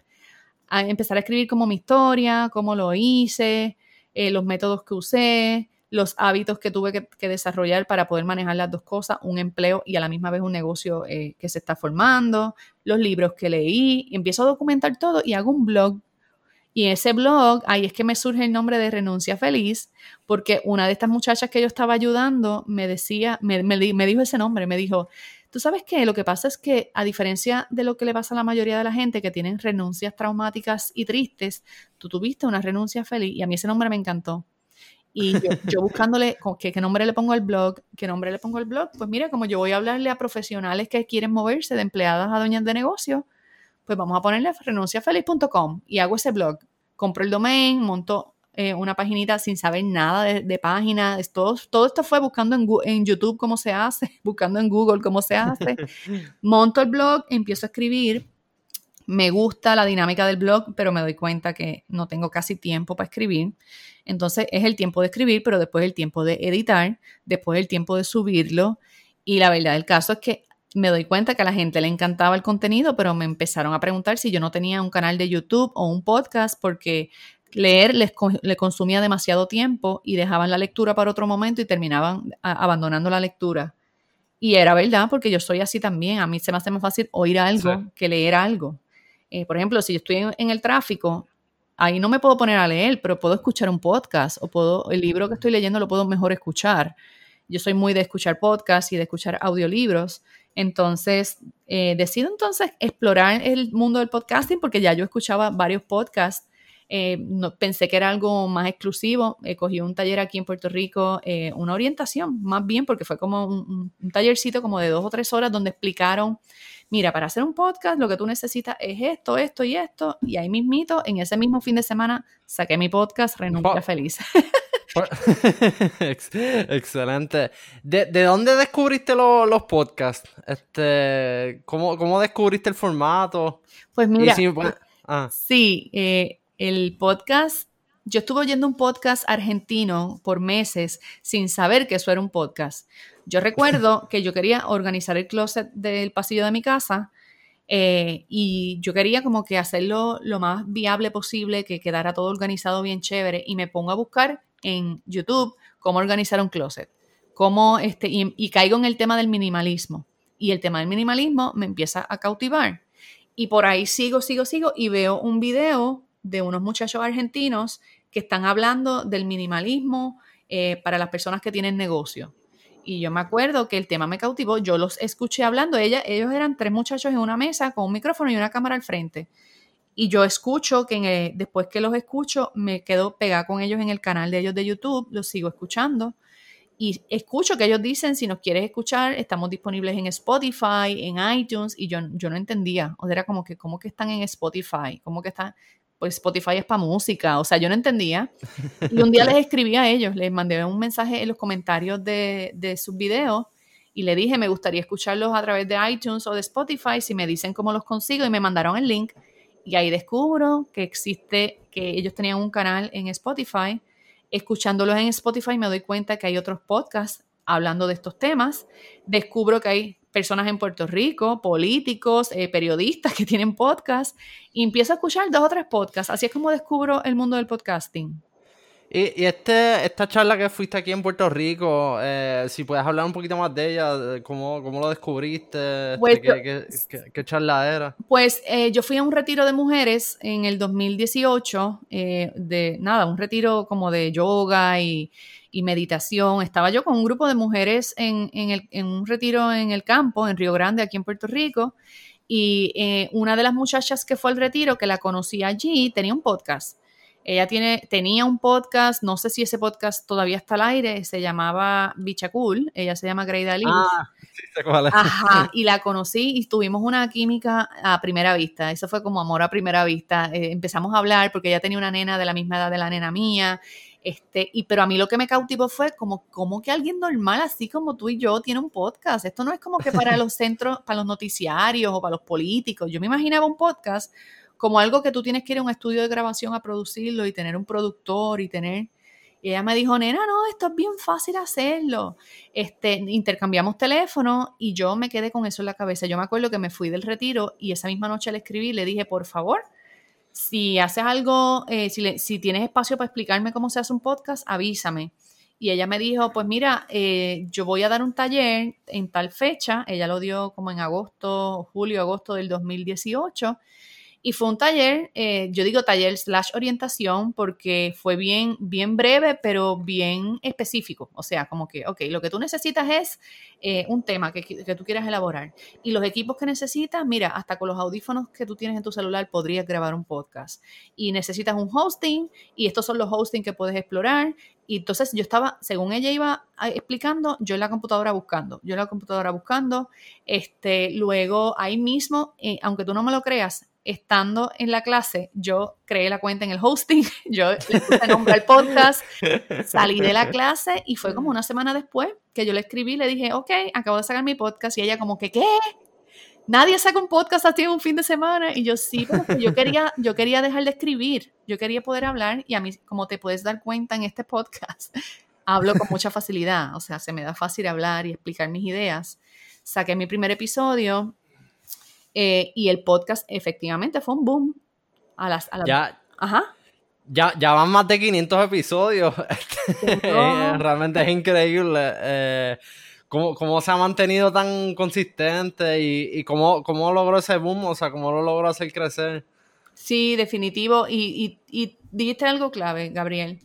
a empezar a escribir como mi historia, cómo lo hice, eh, los métodos que usé, los hábitos que tuve que, desarrollar para poder manejar las dos cosas, un empleo y a la misma vez un negocio eh, que se está formando, los libros que leí, empiezo a documentar todo y hago un blog. Y ese blog, ahí es que me surge el nombre de Renuncia Feliz, porque una de estas muchachas que yo estaba ayudando me decía, me, me dijo ese nombre, me dijo, tú sabes que lo que pasa es que a diferencia de lo que le pasa a la mayoría de la gente que tienen renuncias traumáticas y tristes, tú tuviste una renuncia feliz y a mí ese nombre me encantó y yo, buscándole ¿qué, qué, nombre le pongo al blog, qué nombre le pongo al blog, pues mira, como yo voy a hablarle a profesionales que quieren moverse de empleadas a dueñas de negocio, pues vamos a ponerle renunciafeliz.com y hago ese blog. Compro el domain, monto eh, una paginita sin saber nada de, de páginas. Todo, todo esto fue buscando en, en, YouTube cómo se hace, buscando en Google cómo se hace. Monto el blog, empiezo a escribir. Me gusta la dinámica del blog, pero me doy cuenta que no tengo casi tiempo para escribir. Entonces es el tiempo de escribir, pero después el tiempo de editar, después el tiempo de subirlo. Y la verdad del caso es que me doy cuenta que a la gente le encantaba el contenido, pero me empezaron a preguntar si yo no tenía un canal de YouTube o un podcast porque leer les, le consumía demasiado tiempo y dejaban la lectura para otro momento y terminaban abandonando la lectura. Y era verdad, porque yo soy así también. A mí se me hace más fácil oír algo que leer algo. Eh, por ejemplo, si yo estoy en, el tráfico, ahí no me puedo poner a leer, pero puedo escuchar un podcast o puedo, el libro que estoy leyendo lo puedo mejor escuchar. Yo soy muy de escuchar podcasts y de escuchar audiolibros. Entonces, eh, decido entonces explorar el mundo del podcasting porque ya yo escuchaba varios podcasts. Eh, no, pensé que era algo más exclusivo. Eh, cogí un taller aquí en Puerto Rico, una orientación más bien, porque fue como un, un, tallercito como de dos o tres horas donde explicaron mira, para hacer un podcast lo que tú necesitas es esto, esto y esto, y ahí mismito, en ese mismo fin de semana, saqué mi podcast Renuncia Feliz. Excelente. ¿De, dónde descubriste los podcasts? Este, ¿cómo, descubriste el formato? Pues mira, ah. sí, eh, el podcast yo estuve oyendo un podcast argentino por meses sin saber que eso era un podcast. Yo recuerdo que yo quería organizar el closet del pasillo de mi casa eh, y yo quería como que hacerlo lo más viable posible, que quedara todo organizado bien chévere y me pongo a buscar en YouTube cómo organizar un closet, cómo este, y, caigo en el tema del minimalismo y el tema del minimalismo me empieza a cautivar y por ahí sigo, sigo, sigo y veo un video de unos muchachos argentinos que están hablando del minimalismo eh, para las personas que tienen negocio. Y yo me acuerdo que el tema me cautivó, yo los escuché hablando, ella, ellos eran tres muchachos en una mesa con un micrófono y una cámara al frente. Y yo escucho que después que los escucho, me quedo pegada con ellos en el canal de ellos de YouTube, los sigo escuchando. Y escucho que ellos dicen, si nos quieres escuchar, estamos disponibles en Spotify, en iTunes, y yo, yo no entendía. O sea, era como que, ¿cómo que están en Spotify? ¿Cómo que están? Pues Spotify es para música. O sea, yo no entendía. Y un día les escribí a ellos, les mandé un mensaje en los comentarios de, de sus videos y le dije, me gustaría escucharlos a través de iTunes o de Spotify, si me dicen cómo los consigo, y me mandaron el link y ahí descubro que existe, que ellos tenían un canal en Spotify. Escuchándolos en Spotify me doy cuenta que hay otros podcasts hablando de estos temas. Descubro que hay personas en Puerto Rico, políticos, eh, periodistas que tienen podcasts y empiezo a escuchar dos o tres podcasts. Así es como descubro el mundo del podcasting. Y, este, esta charla que fuiste aquí en Puerto Rico, eh, si puedes hablar un poquito más de ella, cómo, cómo lo descubriste, este, pues qué, charla era. Pues eh, yo fui a un retiro de mujeres en el 2018, eh, de nada, un retiro como de yoga y, meditación. Estaba yo con un grupo de mujeres en, en, un retiro en el campo, en Río Grande, aquí en Puerto Rico. Y una de las muchachas que fue al retiro, que la conocí allí, tenía un podcast. Ella tiene, tenía un podcast, no sé si ese podcast todavía está al aire, se llamaba Bicha Cool, ella se llama Greida Lee. Ah, sí, sé cuál es. Ajá, y la conocí y tuvimos una química a primera vista, eso fue como amor a primera vista. Eh, empezamos a hablar porque ella tenía una nena de la misma edad de la nena mía, este, y, pero a mí lo que me cautivó fue como, como que alguien normal, así como tú y yo, tiene un podcast. Esto no es como que para los centros, para los noticiarios o para los políticos. Yo me imaginaba un podcast como algo que tú tienes que ir a un estudio de grabación a producirlo y tener un productor y tener... Y ella me dijo, nena, no, esto es bien fácil hacerlo. Este, intercambiamos teléfono y yo me quedé con eso en la cabeza. Yo me acuerdo que me fui del retiro y esa misma noche le escribí le dije, por favor, si haces algo, eh, si, si, tienes espacio para explicarme cómo se hace un podcast, avísame. Y ella me dijo, pues mira, eh, yo voy a dar un taller en tal fecha. Ella lo dio como en agosto, julio, agosto del 2018. Y fue un taller, eh, yo digo taller slash orientación porque fue bien, bien breve, pero bien específico. O sea, como que, ok, lo que tú necesitas es eh, un tema que, que, tú quieras elaborar. Y los equipos que necesitas, mira, hasta con los audífonos que tú tienes en tu celular podrías grabar un podcast. Y necesitas un hosting, y estos son los hosting que puedes explorar. Y entonces yo estaba, según ella iba ah, explicando, yo en la computadora buscando, yo en la computadora buscando, este, luego ahí mismo, eh, aunque tú no me lo creas, estando en la clase, yo creé la cuenta en el hosting, yo le puse nombre al podcast, salí de la clase y fue como una semana después que yo le escribí, le dije, ok, acabo de sacar mi podcast y ella como que, ¿qué? Nadie saca un podcast así en un fin de semana y yo sí, pero yo quería, yo quería dejar de escribir, yo quería poder hablar y a mí, como te puedes dar cuenta en este podcast, hablo con mucha facilidad, o sea, se me da fácil hablar y explicar mis ideas. Saqué mi primer episodio, eh, y el podcast efectivamente fue un boom. A las, Ya. Ajá. Ya, ya van más de 500 episodios. Eh, realmente es increíble. Eh, cómo, se ha mantenido tan consistente y, cómo, cómo, logró ese boom, o sea, cómo lo logró hacer crecer. Sí, definitivo. Y, y, y dijiste algo clave, Gabriel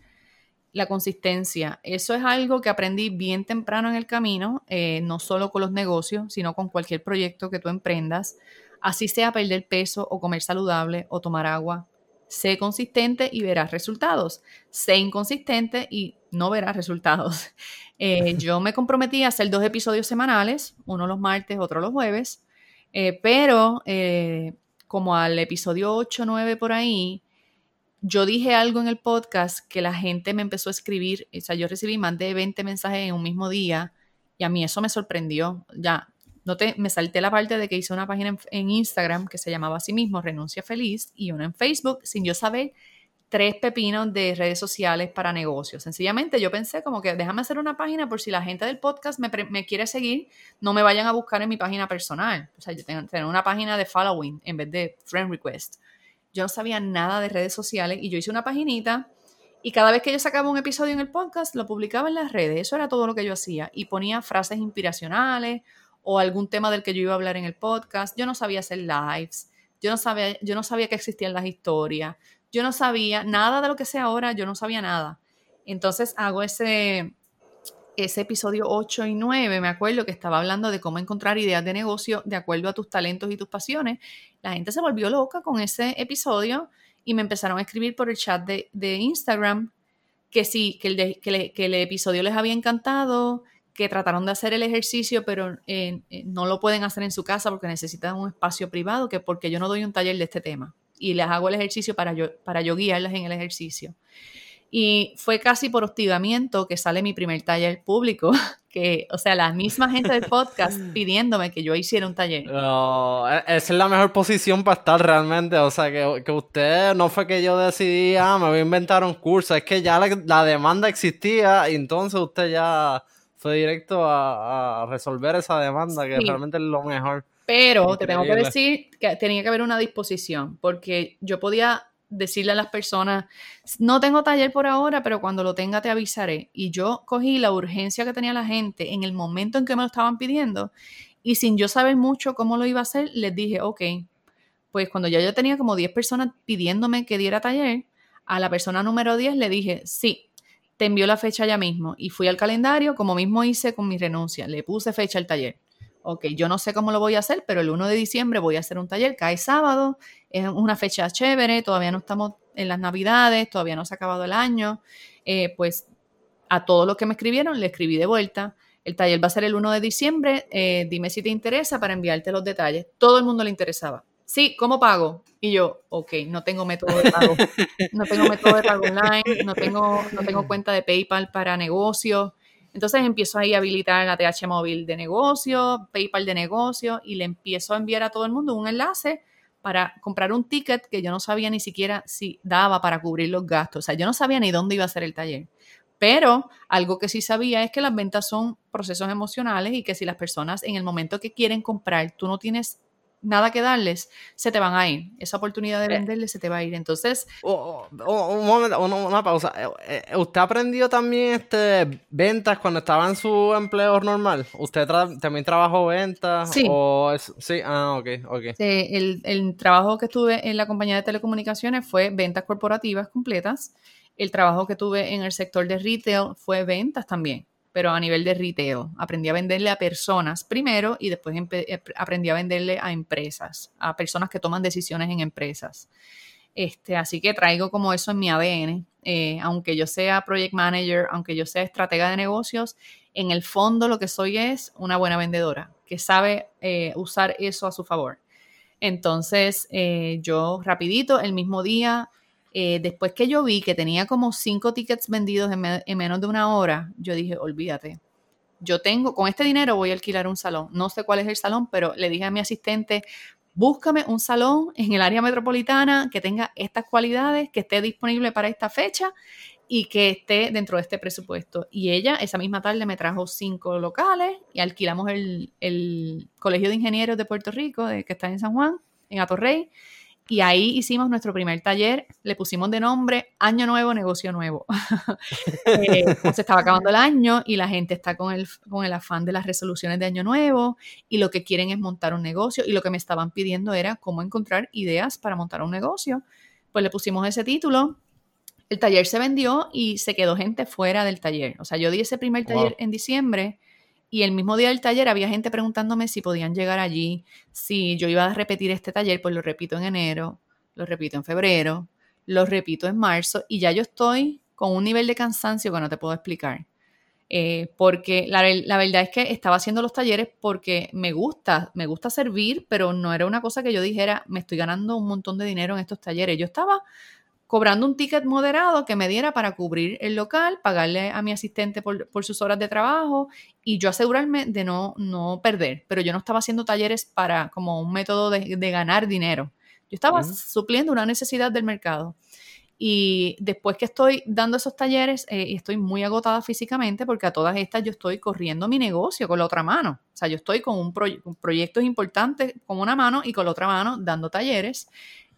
la consistencia. Eso es algo que aprendí bien temprano en el camino, eh, no solo con los negocios, sino con cualquier proyecto que tú emprendas. Así sea perder peso o comer saludable o tomar agua. Sé consistente y verás resultados. Sé inconsistente y no verás resultados. Eh, yo me comprometí a hacer dos episodios semanales, uno los martes, otro los jueves, eh, pero como al episodio 8 o 9 por ahí, yo dije algo en el podcast que la gente me empezó a escribir, o sea, yo recibí más de 20 mensajes en un mismo día y a mí eso me sorprendió. Ya, no te, me salté la parte de que hice una página en, Instagram que se llamaba así mismo Renuncia Feliz y una en Facebook sin yo saber tres pepinos de redes sociales para negocios. Sencillamente yo pensé como que déjame hacer una página por si la gente del podcast me, quiere seguir, no me vayan a buscar en mi página personal. O sea, yo tengo una página de following en vez de friend request yo no sabía nada de redes sociales y yo hice una paginita y cada vez que yo sacaba un episodio en el podcast lo publicaba en las redes, eso era todo lo que yo hacía. Y ponía frases inspiracionales o algún tema del que yo iba a hablar en el podcast, yo no sabía hacer lives, yo no sabía, yo no sabía que existían las historias, yo no sabía nada de lo que sé ahora, yo no sabía nada. Entonces hago ese, ese episodio 8 y 9, me acuerdo que estaba hablando de cómo encontrar ideas de negocio de acuerdo a tus talentos y tus pasiones. La gente se volvió loca con ese episodio y me empezaron a escribir por el chat de, Instagram que sí, que el, que, el, episodio les había encantado, que trataron de hacer el ejercicio, pero eh, eh, no lo pueden hacer en su casa porque necesitan un espacio privado, que porque yo no doy un taller de este tema y les hago el ejercicio para yo, para yo guiarlas en el ejercicio. Y fue casi por hostigamiento que sale mi primer taller público, que, o sea, la misma gente del podcast pidiéndome que yo hiciera un taller. No, e, esa es la mejor posición para estar realmente, o sea, que, que usted no fue que yo decidí, ah, me voy a inventar un curso, es que ya la, demanda existía y entonces usted ya fue directo a, resolver esa demanda, que realmente es lo mejor. Pero te tengo que decir que tenía que haber una disposición, porque yo podía decirle a las personas, no tengo taller por ahora, pero cuando lo tenga te avisaré. Y yo cogí la urgencia que tenía la gente en el momento en que me lo estaban pidiendo y sin yo saber mucho cómo lo iba a hacer, les dije, ok, pues cuando ya yo tenía como 10 personas pidiéndome que diera taller, a la persona número 10 le dije, sí, te envió la fecha ya mismo. Y fui al calendario, como mismo hice con mi renuncia, le puse fecha al taller ok, yo no sé cómo lo voy a hacer, pero el 1 de diciembre voy a hacer un taller, cae sábado, es una fecha chévere, todavía no estamos en las navidades, todavía no se ha acabado el año, eh, pues a todos los que me escribieron le escribí de vuelta. El taller va a ser el 1 de diciembre, eh, dime si te interesa para enviarte los detalles. Todo el mundo le interesaba. Sí, ¿cómo pago? Y yo, ok, no tengo método de pago. No tengo método de pago online, no tengo, no tengo cuenta de PayPal para negocios. Entonces empiezo ahí a habilitar la TH móvil de negocio, PayPal de negocio y le empiezo a enviar a todo el mundo un enlace para comprar un ticket que yo no sabía ni siquiera si daba para cubrir los gastos. O sea, yo no sabía ni dónde iba a ser el taller. Pero algo que sí sabía es que las ventas son procesos emocionales y que si las personas en el momento que quieren comprar, tú no tienes nada que darles, se te van a ir. Esa oportunidad de eh. venderles se te va a ir. Entonces. un momento, una, pausa. Eh, eh, ¿Usted aprendió también este ventas cuando estaba en su empleo normal? ¿Usted también trabajó ventas? Sí. sí, ah, ok, ok. Sí, el, el trabajo que estuve en la compañía de telecomunicaciones fue ventas corporativas completas. El trabajo que tuve en el sector de retail fue ventas también pero a nivel de retail. Aprendí a venderle a personas primero y después eh, aprendí a venderle a empresas, a personas que toman decisiones en empresas. Este, así que traigo como eso en mi ADN. Eh, aunque yo sea project manager, aunque yo sea estratega de negocios, en el fondo lo que soy es una buena vendedora que sabe eh, usar eso a su favor. Entonces, yo rapidito, el mismo día, eh, después que yo vi que tenía como cinco tickets vendidos en, menos de una hora, yo dije, olvídate. Yo tengo, con este dinero voy a alquilar un salón. No sé cuál es el salón, pero le dije a mi asistente, búscame un salón en el área metropolitana que tenga estas cualidades, que esté disponible para esta fecha y que esté dentro de este presupuesto. Y ella esa misma tarde me trajo cinco locales y alquilamos el, el Colegio de Ingenieros de Puerto Rico, que está en San Juan, en Atorrey, y ahí hicimos nuestro primer taller, le pusimos de nombre Año Nuevo, Negocio Nuevo. Eh, se estaba acabando el año y la gente está con el, con el afán de las resoluciones de Año Nuevo y lo que quieren es montar un negocio y lo que me estaban pidiendo era cómo encontrar ideas para montar un negocio. Pues le pusimos ese título, el taller se vendió y se quedó gente fuera del taller. O sea, yo di ese primer taller en diciembre y el mismo día del taller había gente preguntándome si podían llegar allí, si yo iba a repetir este taller, pues lo repito en enero, lo repito en febrero, lo repito en marzo y ya yo estoy con un nivel de cansancio que no te puedo explicar. Eh, porque la, la, verdad es que estaba haciendo los talleres porque me gusta, me gusta servir, pero no era una cosa que yo dijera, me estoy ganando un montón de dinero en estos talleres. Yo estaba cobrando un ticket moderado que me diera para cubrir el local, pagarle a mi asistente por, sus horas de trabajo y yo asegurarme de no, no perder. Pero yo no estaba haciendo talleres para como un método de, ganar dinero. Yo estaba supliendo una necesidad del mercado. Y después que estoy dando esos talleres, eh, estoy muy agotada físicamente porque a todas estas yo estoy corriendo mi negocio con la otra mano. O sea, yo estoy con un proyecto importante con una mano y con la otra mano dando talleres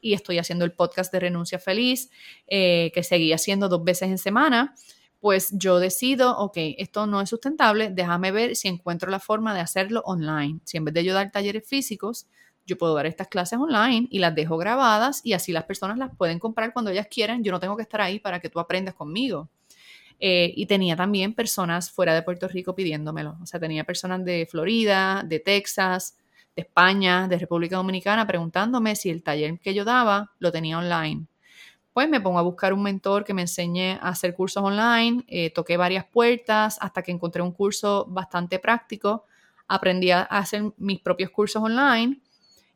y estoy haciendo el podcast de Renuncia Feliz, eh, que seguí haciendo dos veces en semana, pues yo decido, ok, esto no es sustentable, déjame ver si encuentro la forma de hacerlo online. Si en vez de yo dar talleres físicos, yo puedo dar estas clases online y las dejo grabadas y así las personas las pueden comprar cuando ellas quieran. Yo no tengo que estar ahí para que tú aprendas conmigo. Eh, y tenía también personas fuera de Puerto Rico pidiéndomelo. O sea, tenía personas de Florida, de Texas, de España, de República Dominicana, preguntándome si el taller que yo daba lo tenía online. Pues me pongo a buscar un mentor que me enseñe a hacer cursos online, eh, toqué varias puertas hasta que encontré un curso bastante práctico, aprendí a hacer mis propios cursos online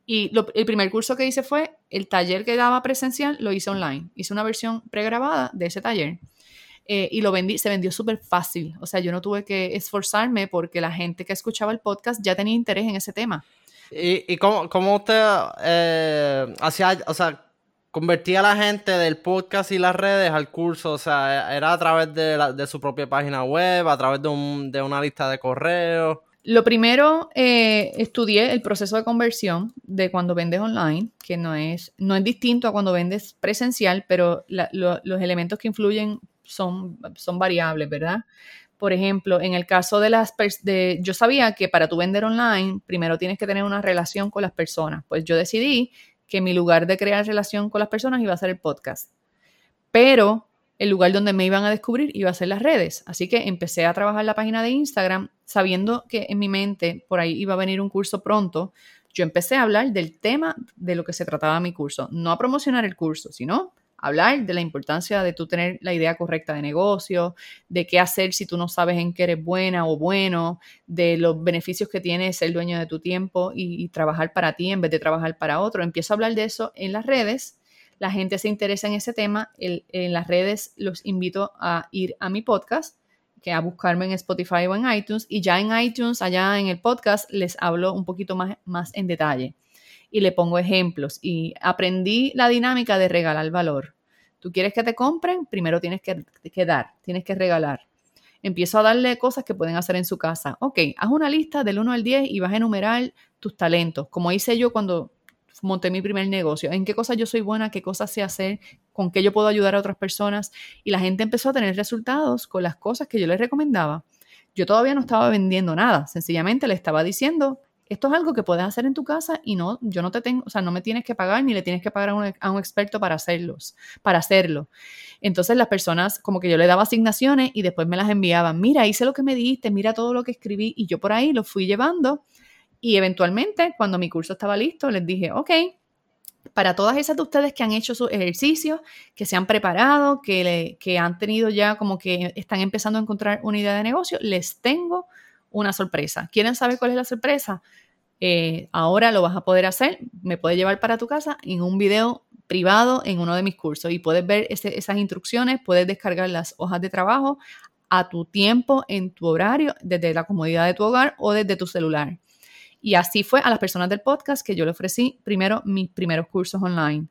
y el primer curso que hice fue el taller que daba presencial, lo hice online. Hice una versión pregrabada de ese taller. Eh, y lo vendí, se vendió súper fácil. O sea, yo no tuve que esforzarme porque la gente que escuchaba el podcast ya tenía interés en ese tema. ¿Y, y cómo, cómo usted eh, hacía, o sea, convertía a la gente del podcast y las redes al curso? O sea, ¿era a través de, de su propia página web, a través de, un, de una lista de correos? Lo primero, eh, estudié el proceso de conversión de cuando vendes online, que no es, no es distinto a cuando vendes presencial, pero los elementos que influyen son, son variables, ¿verdad? Por ejemplo, en el caso de las de, yo sabía que para tu vender online, primero tienes que tener una relación con las personas. Pues yo decidí que mi lugar de crear relación con las personas iba a ser el podcast. Pero el lugar donde me iban a descubrir iba a ser las redes. Así que empecé a trabajar la página de Instagram sabiendo que en mi mente por ahí iba a venir un curso pronto. Yo empecé a hablar del tema de lo que se trataba mi curso, no a promocionar el curso, sino hablar de la importancia de tú tener la idea correcta de negocio, de qué hacer si tú no sabes en qué eres buena o bueno, de los beneficios que tiene ser dueño de tu tiempo y, trabajar para ti en vez de trabajar para otro. Empiezo a hablar de eso en las redes. La gente se interesa en ese tema. en las redes los invito a ir a mi podcast, que a buscarme en Spotify o en iTunes. Y ya en iTunes, allá en el podcast, les hablo un poquito más, más en detalle y le pongo ejemplos. Y aprendí la dinámica de regalar valor. Tú quieres que te compren, primero tienes que, que dar, tienes que regalar. Empiezo a darle cosas que pueden hacer en su casa. Ok, haz una lista del 1 al 10 y vas a enumerar tus talentos, como hice yo cuando monté mi primer negocio, en qué cosas yo soy buena, qué cosas sé hacer, con qué yo puedo ayudar a otras personas. Y la gente empezó a tener resultados con las cosas que yo les recomendaba. Yo todavía no estaba vendiendo nada, sencillamente le estaba diciendo esto es algo que puedes hacer en tu casa y no, yo no te tengo, o sea, no me tienes que pagar ni le tienes que pagar a un, experto para hacerlos, para hacerlo. Entonces las personas, como que yo le daba asignaciones y después me las enviaban, mira, hice lo que me diste, mira todo lo que escribí y yo por ahí lo fui llevando y eventualmente cuando mi curso estaba listo les dije, ok, para todas esas de ustedes que han hecho sus ejercicios, que se han preparado, que, que han tenido ya como que están empezando a encontrar una idea de negocio, les tengo una sorpresa. ¿Quieren saber cuál es la sorpresa? Eh, ahora lo vas a poder hacer. Me puedes llevar para tu casa en un video privado en uno de mis cursos y puedes ver esas instrucciones, puedes descargar las hojas de trabajo a tu tiempo, en tu horario, desde la comodidad de tu hogar o desde tu celular. Y así fue a las personas del podcast que yo le ofrecí primero mis primeros cursos online.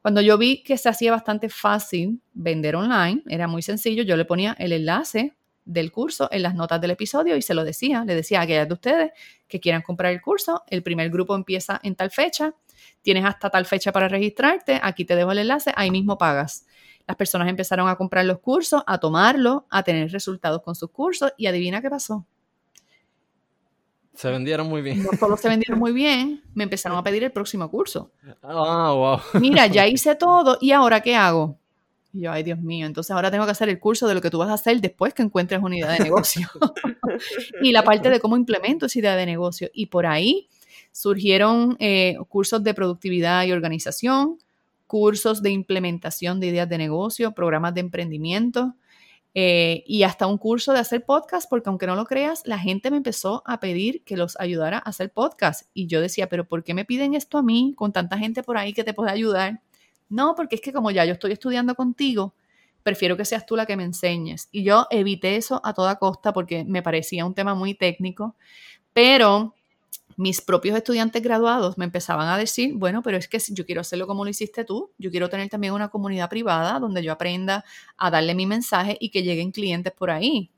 Cuando yo vi que se hacía bastante fácil vender online, era muy sencillo, yo le ponía el enlace del curso en las notas del episodio y se lo decía, le decía a aquellas de ustedes que quieran comprar el curso, el primer grupo empieza en tal fecha, tienes hasta tal fecha para registrarte, aquí te dejo el enlace, ahí mismo pagas. Las personas empezaron a comprar los cursos, a tomarlo, a tener resultados con sus cursos y adivina qué pasó. Se vendieron muy bien. No solo se vendieron muy bien, me empezaron a pedir el próximo curso. Ah, wow. Mira, ya hice todo y ahora qué hago? Y yo, ay Dios mío, entonces ahora tengo que hacer el curso de lo que tú vas a hacer después que encuentres una idea de negocio. y la parte de cómo implemento esa idea de negocio. Y por ahí surgieron eh, cursos de productividad y organización, cursos de implementación de ideas de negocio, programas de emprendimiento eh, y hasta un curso de hacer podcast, porque aunque no lo creas, la gente me empezó a pedir que los ayudara a hacer podcast. Y yo decía, pero ¿por qué me piden esto a mí con tanta gente por ahí que te puede ayudar? No, porque es que como ya yo estoy estudiando contigo, prefiero que seas tú la que me enseñes. Y yo evité eso a toda costa porque me parecía un tema muy técnico, pero mis propios estudiantes graduados me empezaban a decir, bueno, pero es que yo quiero hacerlo como lo hiciste tú, yo quiero tener también una comunidad privada donde yo aprenda a darle mi mensaje y que lleguen clientes por ahí.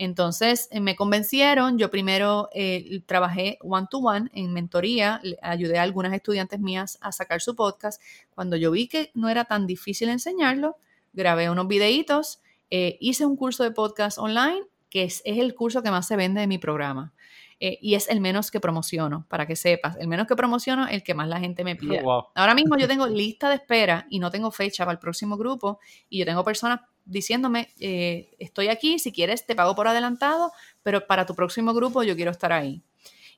Entonces eh, me convencieron, yo primero eh, trabajé one-to-one en mentoría, ayudé a algunas estudiantes mías a sacar su podcast. Cuando yo vi que no era tan difícil enseñarlo, grabé unos videitos, eh, hice un curso de podcast online, que es, el curso que más se vende de mi programa. y es el menos que promociono, para que sepas. El menos que promociono es el que más la gente me pide. Ahora mismo yo tengo lista de espera y no tengo fecha para el próximo grupo y yo tengo personas diciéndome, eh, estoy aquí, si quieres te pago por adelantado, pero para tu próximo grupo yo quiero estar ahí.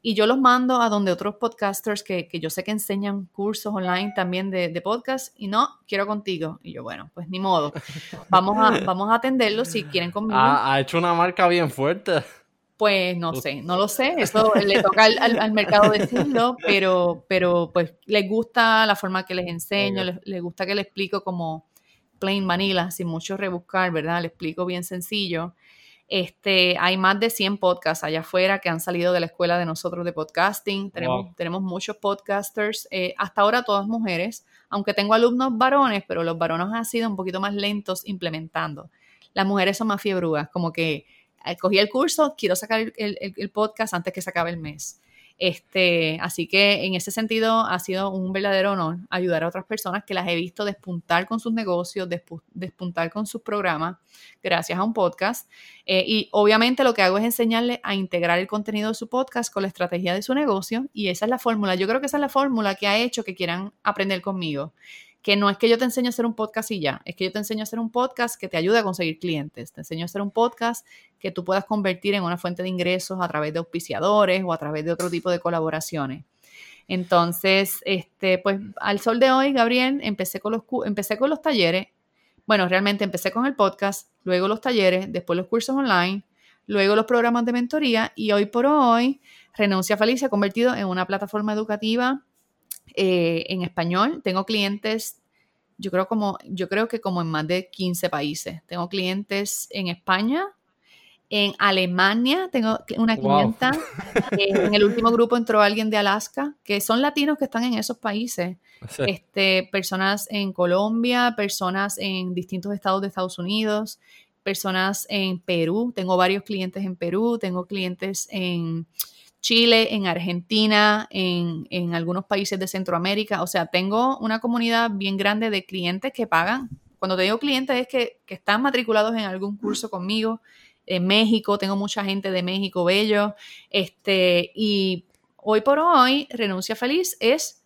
Y yo los mando a donde otros podcasters que, yo sé que enseñan cursos online también de, de, podcast y no, quiero contigo. Y yo, bueno, pues ni modo. Vamos a, vamos a atenderlos si quieren conmigo. Ha, hecho una marca bien fuerte. Pues no sé, no lo sé, eso le toca al, mercado decirlo, pero, pero pues les gusta la forma que les enseño, les, gusta que les explico como plain vanilla, sin mucho rebuscar, ¿verdad? Les explico bien sencillo. Este, hay más de 100 podcasts allá afuera que han salido de la escuela de nosotros de podcasting. Tenemos, tenemos muchos podcasters, eh, hasta ahora todas mujeres, aunque tengo alumnos varones, pero los varones han sido un poquito más lentos implementando. Las mujeres son más fiebrugas, como que eh, cogí el curso, quiero sacar el, el podcast antes que se acabe el mes. Este, así que en ese sentido ha sido un verdadero honor ayudar a otras personas que las he visto despuntar con sus negocios, despuntar con sus programas, gracias a un podcast. Eh, y obviamente lo que hago es enseñarles a integrar el contenido de su podcast con la estrategia de su negocio y esa es la fórmula. Yo creo que esa es la fórmula que ha hecho que quieran aprender conmigo que no es que yo te enseñe a hacer un podcast y ya, es que yo te enseño a hacer un podcast que te ayude a conseguir clientes, te enseño a hacer un podcast que tú puedas convertir en una fuente de ingresos a través de auspiciadores o a través de otro tipo de colaboraciones. Entonces, este, pues al sol de hoy, Gabriel, empecé con los, empecé con los talleres. Bueno, realmente empecé con el podcast, luego los talleres, después los cursos online, luego los programas de mentoría y hoy por hoy Renuncia Feliz se ha convertido en una plataforma educativa eh, en español. Tengo clientes, yo creo, como, yo creo que como en más de 15 países. Tengo clientes en España, en Alemania, tengo una clienta. en el último grupo entró alguien de Alaska, que son latinos que están en esos países. Este, personas en Colombia, personas en distintos estados de Estados Unidos, personas en Perú. Tengo varios clientes en Perú, tengo clientes en Chile, en Argentina, en, algunos países de Centroamérica. O sea, tengo una comunidad bien grande de clientes que pagan. Cuando te digo clientes es que, están matriculados en algún curso conmigo. En México, tengo mucha gente de México bello. Este, y hoy por hoy, Renuncia Feliz es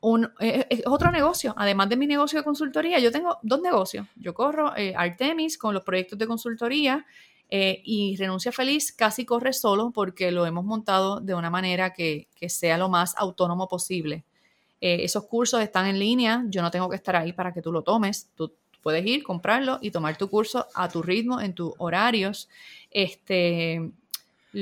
un, es, otro negocio. Además de mi negocio de consultoría, yo tengo dos negocios. Yo corro eh, Artemis con los proyectos de consultoría eh, y Renuncia Feliz casi corre solo porque lo hemos montado de una manera que, sea lo más autónomo posible. Eh, esos cursos están en línea, yo no tengo que estar ahí para que tú lo tomes. Tú puedes ir, comprarlo y tomar tu curso a tu ritmo, en tus horarios. Este,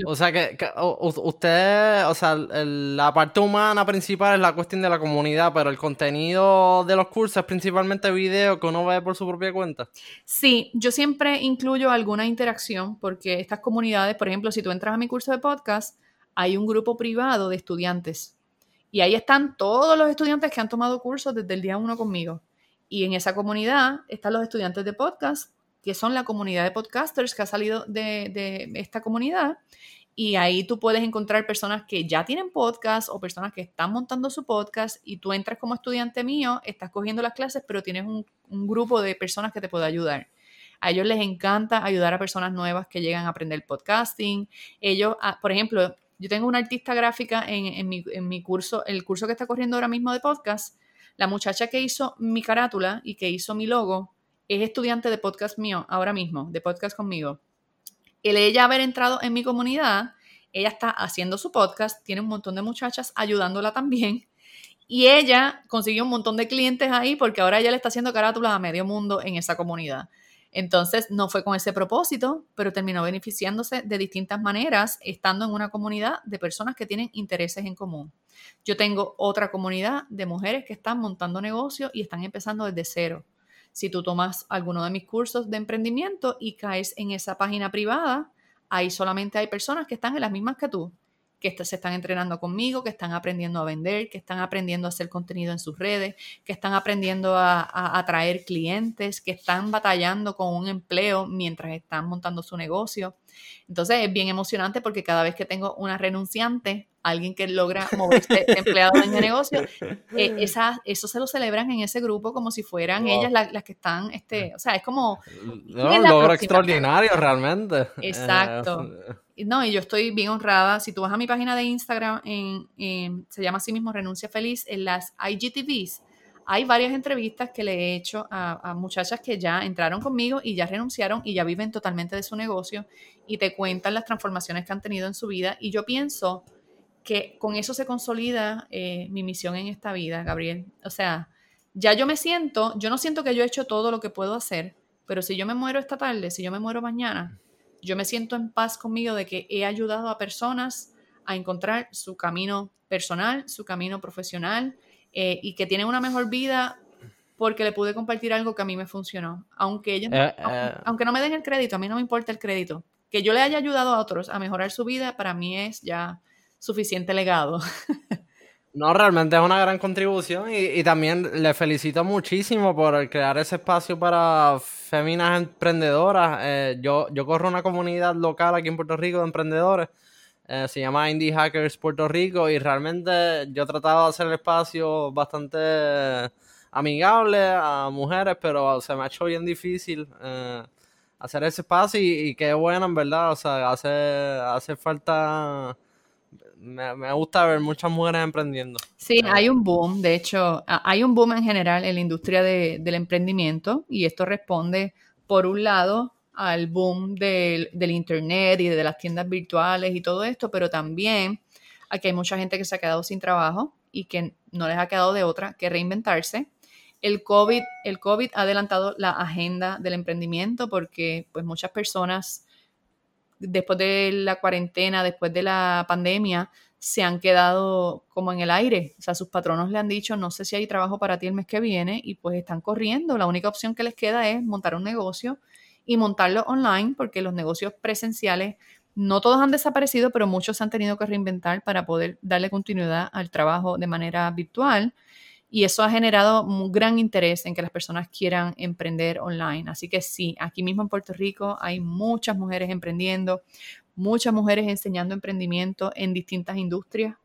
o sea que, usted, o sea, la parte humana principal es la cuestión de la comunidad, pero el contenido de los cursos es principalmente video que uno ve por su propia cuenta. Sí, yo siempre incluyo alguna interacción porque estas comunidades, por ejemplo, si tú entras a mi curso de podcast, hay un grupo privado de estudiantes y ahí están todos los estudiantes que han tomado cursos desde el día uno conmigo. Y en esa comunidad están los estudiantes de podcast que son la comunidad de podcasters que ha salido de, esta comunidad. Y ahí tú puedes encontrar personas que ya tienen podcast o personas que están montando su podcast y tú entras como estudiante mío, estás cogiendo las clases, pero tienes un, grupo de personas que te puede ayudar. A ellos les encanta ayudar a personas nuevas que llegan a aprender podcasting. Ellos, ah, por ejemplo, yo tengo una artista gráfica en, mi, en mi curso, el curso que está corriendo ahora mismo de podcast. La muchacha que hizo mi carátula y que hizo mi logo, es estudiante de podcast mío ahora mismo, de podcast conmigo. El ella haber entrado en mi comunidad, ella está haciendo su podcast, tiene un montón de muchachas ayudándola también. Y ella consiguió un montón de clientes ahí porque ahora ella le está haciendo carátulas a medio mundo en esa comunidad. Entonces, no fue con ese propósito, pero terminó beneficiándose de distintas maneras, estando en una comunidad de personas que tienen intereses en común. Yo tengo otra comunidad de mujeres que están montando negocios y están empezando desde cero. Si tú tomas alguno de mis cursos de emprendimiento y caes en esa página privada, ahí solamente hay personas que están en las mismas que tú, que se están entrenando conmigo, que están aprendiendo a vender, que están aprendiendo a hacer contenido en sus redes, que están aprendiendo a, atraer clientes, que están batallando con un empleo mientras están montando su negocio. Entonces es bien emocionante porque cada vez que tengo una renunciante, alguien que logra moverse de empleado en el negocio, eh, esa, eso se lo celebran en ese grupo como si fueran ellas las, que están, este, o sea, es como... un logro extraordinario realmente. Exacto. No, y yo estoy bien honrada. Si tú vas a mi página de Instagram, en, se llama así mismo Renuncia Feliz, en las IGTVs, hay varias entrevistas que le he hecho a, muchachas que ya entraron conmigo y ya renunciaron y ya viven totalmente de su negocio y te cuentan las transformaciones que han tenido en su vida. Y yo pienso que con eso se consolida eh, mi misión en esta vida, Gabriel. O sea, ya yo me siento, yo no siento que yo he hecho todo lo que puedo hacer, pero si yo me muero esta tarde, si yo me muero mañana, yo me siento en paz conmigo de que he ayudado a personas a encontrar su camino personal, su camino profesional, eh, y que tienen una mejor vida porque le pude compartir algo que a mí me funcionó. Aunque ellos, eh, aunque no me den el crédito, a mí no me importa el crédito. Que yo le haya ayudado a otros a mejorar su vida, para mí es ya suficiente legado. No, realmente es una gran contribución y, también le felicito muchísimo por crear ese espacio para féminas emprendedoras. yo, yo corro una comunidad local aquí en Puerto Rico de emprendedores eh, se llama Indie Hackers Puerto Rico y realmente yo he tratado de hacer el espacio bastante amigable a mujeres, pero se me ha hecho bien difícil eh, hacer ese espacio y, qué bueno en verdad, o sea, hace, hace falta... Me, gusta ver muchas mujeres emprendiendo. Sí, hay un boom, de hecho, hay un boom en general en la industria del emprendimiento y esto responde, por un lado, al boom del, Internet y de las tiendas virtuales y todo esto, pero también aquí hay mucha gente que se ha quedado sin trabajo y que no les ha quedado de otra que reinventarse. El COVID, el COVID ha adelantado la agenda del emprendimiento porque pues muchas personas después de la cuarentena, después de la pandemia, se han quedado como en el aire. O sea, sus patronos le han dicho, no sé si hay trabajo para ti el mes que viene y pues están corriendo. La única opción que les queda es montar un negocio y montarlo online porque los negocios presenciales no todos han desaparecido, pero muchos se han tenido que reinventar para poder darle continuidad al trabajo de manera virtual. Y eso ha generado un gran interés en que las personas quieran emprender online. Así que sí, aquí mismo en Puerto Rico hay muchas mujeres emprendiendo, muchas mujeres enseñando emprendimiento en distintas industrias.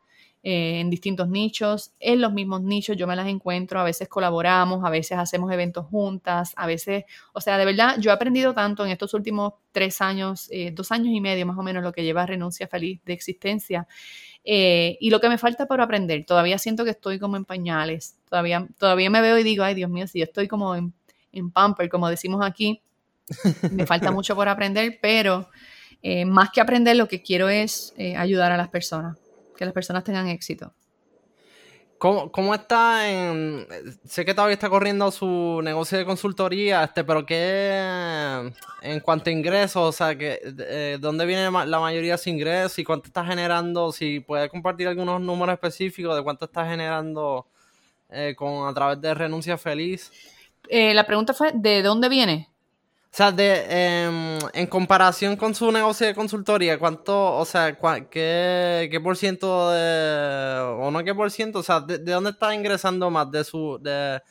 Eh, en distintos nichos, en los mismos nichos yo me las encuentro, a veces colaboramos, a veces hacemos eventos juntas, a veces, o sea, de verdad, yo he aprendido tanto en estos últimos tres años, eh, dos años y medio más o menos lo que lleva Renuncia Feliz de existencia. Eh, y lo que me falta por aprender, todavía siento que estoy como en pañales, todavía, todavía me veo y digo, ay Dios mío, si yo estoy como en, en pamper, como decimos aquí, me falta mucho por aprender, pero más que aprender lo que quiero es ayudar a las personas que las personas tengan éxito. ¿Cómo, ¿Cómo, está en...? Sé que todavía está corriendo su negocio de consultoría, este, pero ¿qué en cuanto a ingresos? O sea, que, eh, ¿dónde viene la mayoría de sus ingresos y cuánto está generando? Si puede compartir algunos números específicos de cuánto está generando eh, con, a través de Renuncia Feliz. Eh, la pregunta fue, ¿de dónde viene? O sea, de, em, en comparación con su negocio de consultoría, ¿cuánto, o sea, qué, qué por ciento de, o no qué por ciento, o sea, de, de dónde está ingresando más? ¿De su, de,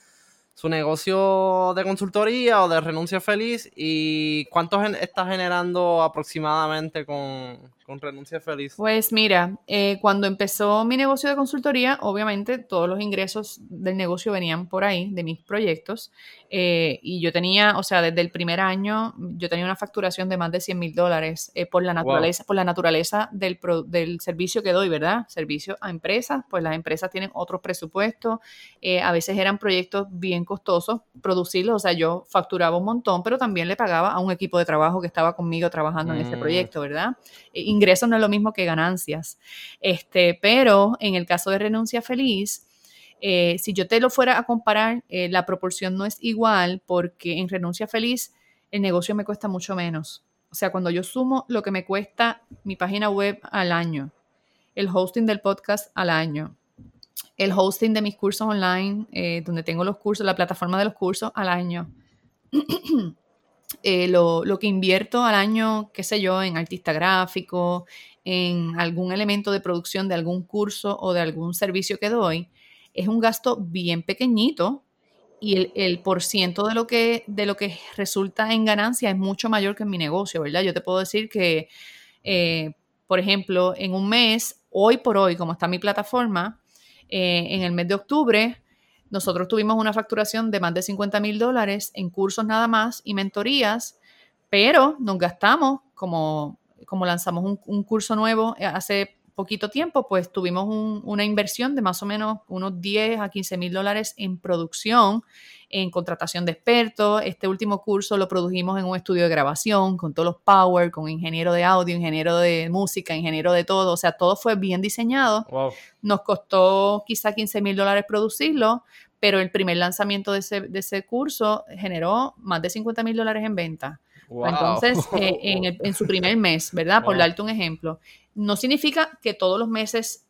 su negocio de consultoría o de renuncia feliz y cuánto está generando aproximadamente con, renuncia feliz? Pues mira, eh, cuando empezó mi negocio de consultoría, obviamente todos los ingresos del negocio venían por ahí, de mis proyectos, eh, y yo tenía, o sea, desde el primer año, yo tenía una facturación de más de 100 mil dólares eh, por la naturaleza, por la naturaleza del, del servicio que doy, ¿verdad? Servicio a empresas, pues las empresas tienen otros presupuestos, a veces eran proyectos bien costoso producirlo, o sea, yo facturaba un montón, pero también le pagaba a un equipo de trabajo que estaba conmigo trabajando en ese mm. proyecto, ¿verdad? Ingresos no es lo mismo que ganancias. Este, pero en el caso de renuncia feliz, eh, si yo te lo fuera a comparar, eh, la proporción no es igual porque en renuncia feliz el negocio me cuesta mucho menos. O sea, cuando yo sumo lo que me cuesta mi página web al año, el hosting del podcast al año, el hosting de mis cursos online, eh, donde tengo los cursos, la plataforma de los cursos al año. Eh, lo, que invierto al año, qué sé yo, en artista gráfico, en algún elemento de producción de algún curso o de algún servicio que doy, es un gasto bien pequeñito y el, el por ciento de lo, que, de lo que resulta en ganancia es mucho mayor que en mi negocio, ¿verdad? Yo te puedo decir que, eh, por ejemplo, en un mes, hoy por hoy, como está mi plataforma, eh, en el mes de octubre, nosotros tuvimos una facturación de más de 50 mil dólares en cursos nada más y mentorías, pero nos gastamos, como, como lanzamos un, curso nuevo eh, hace poquito tiempo, pues tuvimos una inversión de más o menos unos 10 a 15 mil dólares en producción, en contratación de expertos. Este último curso lo produjimos en un estudio de grabación con todos los power, con ingeniero de audio, ingeniero de música, ingeniero de todo. O sea, todo fue bien diseñado. Nos costó quizá 15 mil dólares producirlo, pero el primer lanzamiento de ese, de ese curso generó más de 50 mil dólares en venta. Entonces, eh, en, su primer mes, ¿verdad? Por darte un ejemplo. No significa que todos los meses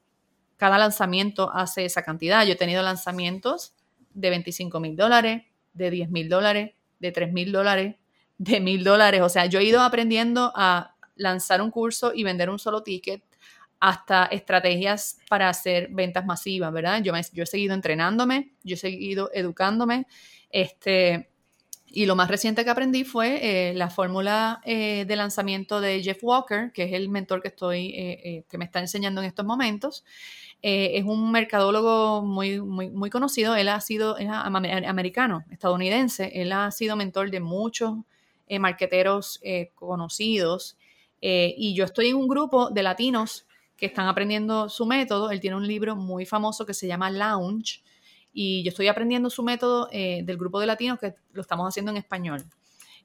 cada lanzamiento hace esa cantidad. Yo he tenido lanzamientos de 25 mil dólares, de 10 mil dólares, de 3 mil dólares, de mil dólares. O sea, yo he ido aprendiendo a lanzar un curso y vender un solo ticket hasta estrategias para hacer ventas masivas, ¿verdad? Yo, yo he seguido entrenándome, yo he seguido educándome, este, y lo más reciente que aprendí fue eh, la fórmula eh, de lanzamiento de Jeff Walker, que es el mentor que estoy, eh, que me está enseñando en estos momentos. es un mercadólogo muy, muy, conocido. Él ha sido americano, estadounidense. Él ha sido mentor de muchos marqueteros conocidos. y yo estoy en un grupo de latinos que están aprendiendo su método. Él tiene un libro muy famoso que se llama Lounge y yo estoy aprendiendo su método eh, del grupo de latinos que lo estamos haciendo en español.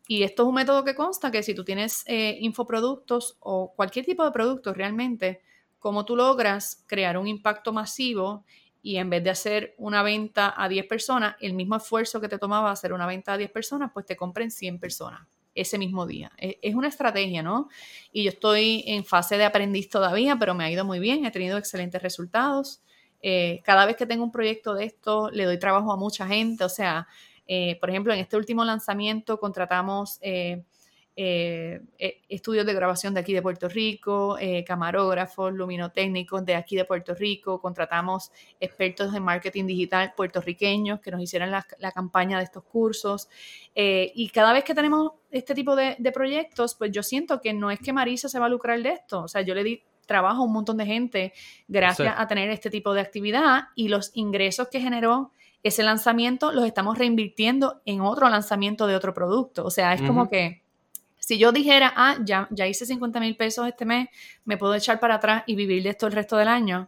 Y esto es un método que consta que si tú tienes eh, infoproductos o cualquier tipo de producto realmente, cómo tú logras crear un impacto masivo y en vez de hacer una venta a 10 personas, el mismo esfuerzo que te tomaba hacer una venta a 10 personas, pues te compren 100 personas ese mismo día. Es una estrategia, ¿no? Y yo estoy en fase de aprendiz todavía, pero me ha ido muy bien, he tenido excelentes resultados. Eh, cada vez que tengo un proyecto de esto, le doy trabajo a mucha gente. O sea, eh, por ejemplo, en este último lanzamiento contratamos eh, estudios de grabación de aquí de Puerto Rico, camarógrafos, luminotécnicos de aquí de Puerto Rico, contratamos expertos en marketing digital puertorriqueños que nos hicieran la, campaña de estos cursos. y cada vez que tenemos este tipo de, proyectos, pues yo siento que no es que Marisa se va a lucrar de esto, o sea, yo le di trabajo a un montón de gente gracias a tener este tipo de actividad y los ingresos que generó ese lanzamiento los estamos reinvirtiendo en otro lanzamiento de otro producto. O sea, es como que si yo dijera, ah, ya, ya hice 50 mil pesos este mes, me puedo echar para atrás y vivir de esto el resto del año,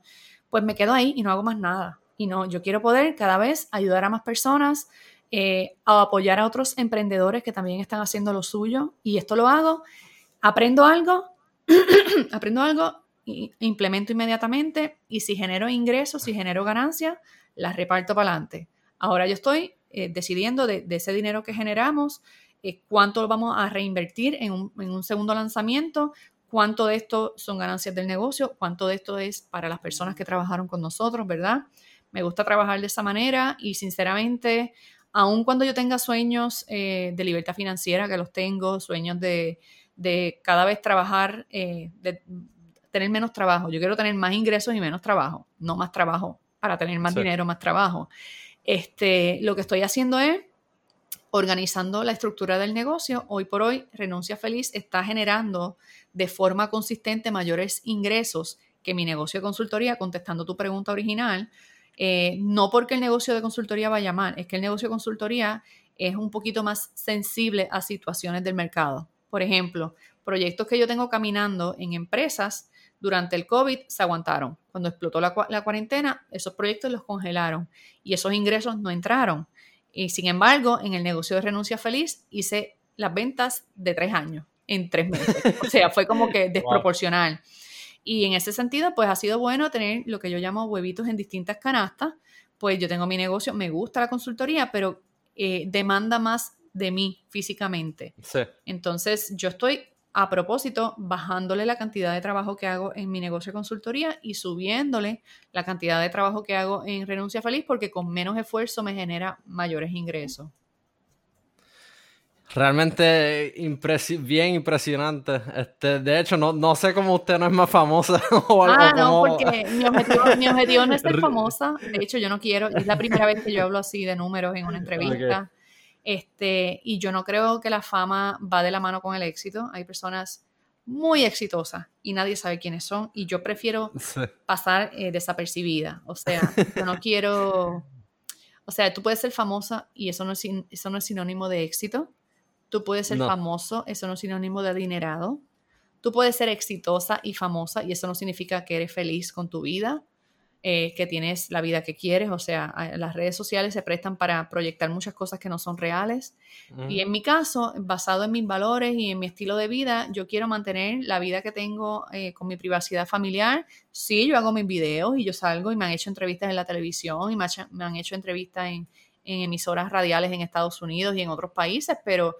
pues me quedo ahí y no hago más nada. Y no, yo quiero poder cada vez ayudar a más personas, eh, a apoyar a otros emprendedores que también están haciendo lo suyo. Y esto lo hago, aprendo algo, aprendo algo, implemento inmediatamente y si genero ingresos, si genero ganancias, las reparto para adelante. Ahora yo estoy eh, decidiendo de, de, ese dinero que generamos, eh, cuánto vamos a reinvertir en un, segundo lanzamiento, cuánto de esto son ganancias del negocio, cuánto de esto es para las personas que trabajaron con nosotros, ¿verdad? Me gusta trabajar de esa manera y sinceramente, aun cuando yo tenga sueños eh, de libertad financiera, que los tengo, sueños de, cada vez trabajar, de tener menos trabajo, yo quiero tener más ingresos y menos trabajo, no más trabajo. Para tener más dinero, más trabajo. Este, lo que estoy haciendo es organizando la estructura del negocio, hoy por hoy Renuncia Feliz está generando de forma consistente mayores ingresos que mi negocio de consultoría, contestando tu pregunta original, eh, no porque el negocio de consultoría vaya mal, es que el negocio de consultoría es un poquito más sensible a situaciones del mercado. Por ejemplo, proyectos que yo tengo caminando en empresas durante el COVID se aguantaron. Cuando explotó la, la cuarentena, esos proyectos los congelaron y esos ingresos no entraron. Y sin embargo, en el negocio de renuncia feliz hice las ventas de tres años en tres meses. O sea, fue como que desproporcional. Y en ese sentido, pues ha sido bueno tener lo que yo llamo huevitos en distintas canastas. Pues yo tengo mi negocio, me gusta la consultoría, pero eh, demanda más de mí físicamente. Sí. Entonces, yo estoy a propósito, bajándole la cantidad de trabajo que hago en mi negocio de consultoría y subiéndole la cantidad de trabajo que hago en Renuncia Feliz porque con menos esfuerzo me genera mayores ingresos. Realmente bien impresionante. Este, de hecho, no, no sé cómo usted no es más famosa. O ah, no, porque mi objetivo, mi objetivo, no es ser famosa. De hecho, yo no quiero. Es la primera vez que yo hablo así de números en una entrevista. Este, y yo no creo que la fama va de la mano con el éxito. Hay personas muy exitosas y nadie sabe quiénes son y yo prefiero pasar eh, desapercibida. O sea, yo no quiero... O sea, tú puedes ser famosa y eso no es, eso no es sinónimo de éxito. Tú puedes ser famoso, eso no es sinónimo de adinerado. tú puedes ser exitosa y famosa y eso no significa que eres feliz con tu vida, eh, que tienes la vida que quieres. O sea, las redes sociales se prestan para proyectar muchas cosas que no son reales. Y en mi caso, basado en mis valores y en mi estilo de vida, yo quiero mantener la vida que tengo eh, con mi privacidad familiar. Sí, yo hago mis videos y yo salgo y me han hecho entrevistas en la televisión y me, han hecho entrevistas en, en emisoras radiales en Estados Unidos y en otros países, pero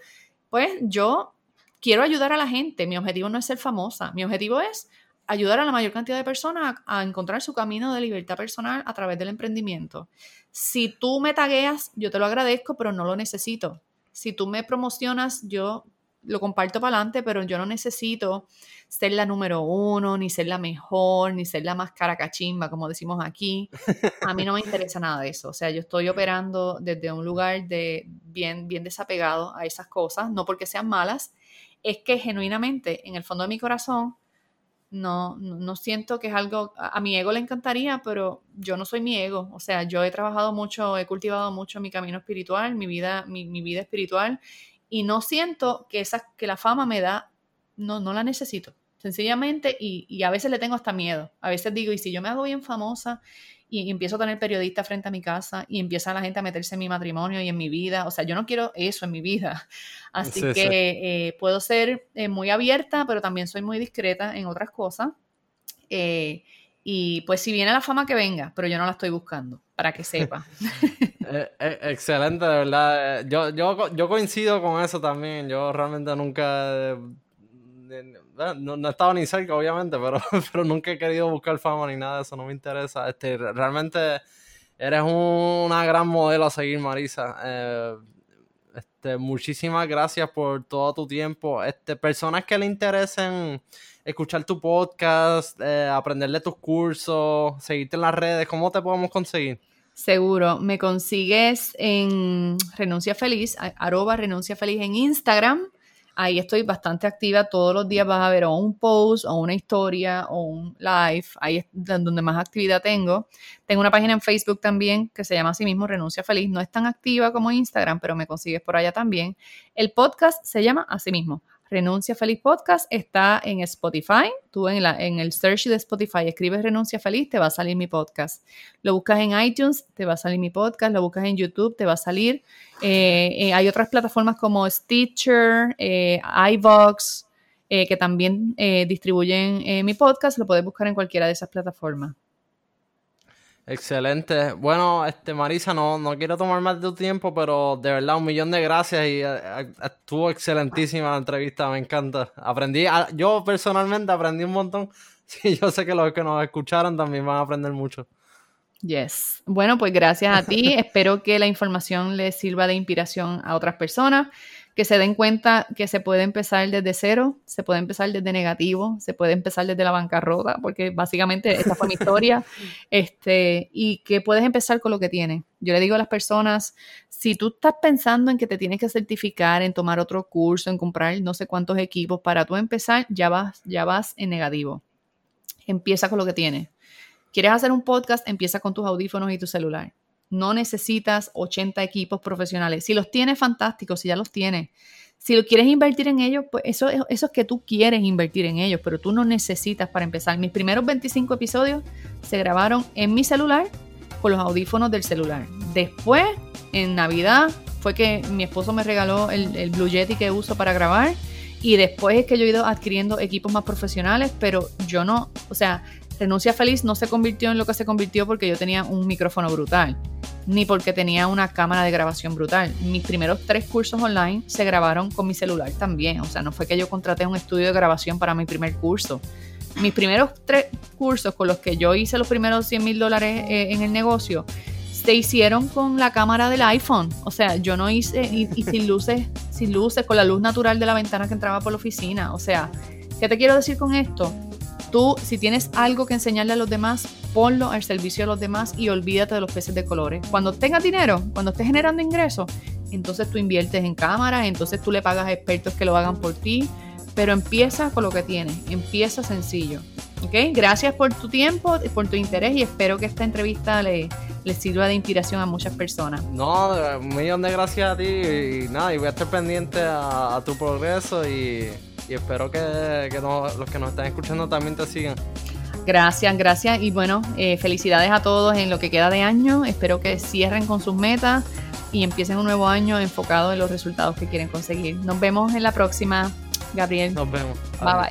pues yo quiero ayudar a la gente. Mi objetivo no es ser famosa. Mi objetivo es ayudar a la mayor cantidad de personas a, encontrar su camino de libertad personal a través del emprendimiento. Si tú me tagueas, yo te lo agradezco, pero no lo necesito. Si tú me promocionas, yo lo comparto para adelante, pero yo no necesito ser la número uno, ni ser la mejor, ni ser la más caracachimba, como decimos aquí. A mí no me interesa nada de eso. O sea, yo estoy operando desde un lugar de bien, bien desapegado a esas cosas, no porque sean malas, es que genuinamente, en el fondo de mi corazón, no, no, siento que es algo, a, mi ego le encantaría, pero yo no soy mi ego. O sea, yo he trabajado mucho, he cultivado mucho mi camino espiritual, mi vida, mi, vida espiritual, y no siento que, esa, que la fama me da, no, no la necesito. Sencillamente, y, y a veces le tengo hasta miedo. A veces digo, y si yo me hago bien famosa y empiezo a tener periodistas frente a mi casa y empieza la gente a meterse en mi matrimonio y en mi vida. O sea, yo no quiero eso en mi vida. Así que eh, puedo ser eh, muy abierta, pero también soy muy discreta en otras cosas. Eh, y pues si viene la fama que venga, pero yo no la estoy buscando, para que sepa. excelente, de verdad. Yo, yo, yo coincido con eso también. Yo realmente nunca no, no, he estado ni cerca, obviamente, pero, pero nunca he querido buscar fama ni nada de eso, no me interesa. Este, realmente eres una gran modelo a seguir, Marisa. Eh, este, muchísimas gracias por todo tu tiempo. Este, personas que le interesen escuchar tu podcast, eh, aprender de tus cursos, seguirte en las redes, ¿cómo te podemos conseguir? Seguro, me consigues en Renuncia Feliz, arroba Renuncia Feliz en Instagram Ahí estoy bastante activa. Todos los días vas a ver o un post o una historia o un live. Ahí es donde más actividad tengo. Tengo una página en Facebook también que se llama así mismo Renuncia Feliz. No es tan activa como Instagram, pero me consigues por allá también. El podcast se llama así mismo Renuncia Feliz Podcast está en Spotify. Tú en, la, en el search de Spotify escribes Renuncia Feliz, te va a salir mi podcast. Lo buscas en iTunes, te va a salir mi podcast. Lo buscas en YouTube, te va a salir. Eh, eh, hay otras plataformas como Stitcher, eh, iVox, que también distribuyen mi podcast. Lo puedes buscar en cualquiera de esas plataformas. Excelente. Bueno, este Marisa, no, no quiero tomar más de tu tiempo, pero de verdad un millón de gracias y eh, eh, estuvo excelentísima la entrevista, me encanta. Aprendí, yo personalmente aprendí un montón. Sí, yo sé que los que nos escucharon también van a aprender mucho. Yes. Bueno, pues gracias a ti. Espero que la información les sirva de inspiración a otras personas que se den cuenta que se puede empezar desde cero, se puede empezar desde negativo, se puede empezar desde la bancarrota, porque básicamente esta fue mi historia, este, y que puedes empezar con lo que tienes. Yo le digo a las personas, si tú estás pensando en que te tienes que certificar, en tomar otro curso, en comprar no sé cuántos equipos, para tú empezar, ya vas, ya vas en negativo. Empieza con lo que tienes. ¿Quieres hacer un podcast? Empieza con tus audífonos y tu celular. No necesitas 80 equipos profesionales. Si los tienes, fantástico, si ya los tienes. Si lo quieres invertir en ellos, pues eso, eso es que tú quieres invertir en ellos, pero tú no necesitas para empezar. Mis primeros 25 episodios se grabaron en mi celular con los audífonos del celular. Después, en Navidad, fue que mi esposo me regaló el, el Blue Yeti que uso para grabar. Y después es que yo he ido adquiriendo equipos más profesionales, pero yo no, o sea, Renuncia Feliz no se convirtió en lo que se convirtió porque yo tenía un micrófono brutal, ni porque tenía una cámara de grabación brutal. Mis primeros tres cursos online se grabaron con mi celular también, o sea, no fue que yo contraté un estudio de grabación para mi primer curso. Mis primeros tres cursos con los que yo hice los primeros 100 mil dólares eh, en el negocio se hicieron con la cámara del iPhone. O sea, yo no hice, y, y, sin luces, sin luces, con la luz natural de la ventana que entraba por la oficina. O sea, ¿qué te quiero decir con esto? Tú, si tienes algo que enseñarle a los demás, ponlo al servicio de los demás y olvídate de los peces de colores. Cuando tengas dinero, cuando estés generando ingresos, entonces tú inviertes en cámaras, entonces tú le pagas a expertos que lo hagan por ti, pero empieza con lo que tienes, empieza sencillo. ¿Ok? Gracias por tu tiempo, por tu interés y espero que esta entrevista le, sirva de inspiración a muchas personas. No, un millón de gracias a ti y, nada, y voy a estar pendiente a, a tu progreso y y espero que, los que nos están escuchando también te sigan. Gracias, gracias y bueno, eh, felicidades a todos en lo que queda de año. Espero que cierren con sus metas y empiecen un nuevo año enfocado en los resultados que quieren conseguir. Nos vemos en la próxima, Gabriel. Nos vemos. Bye bye.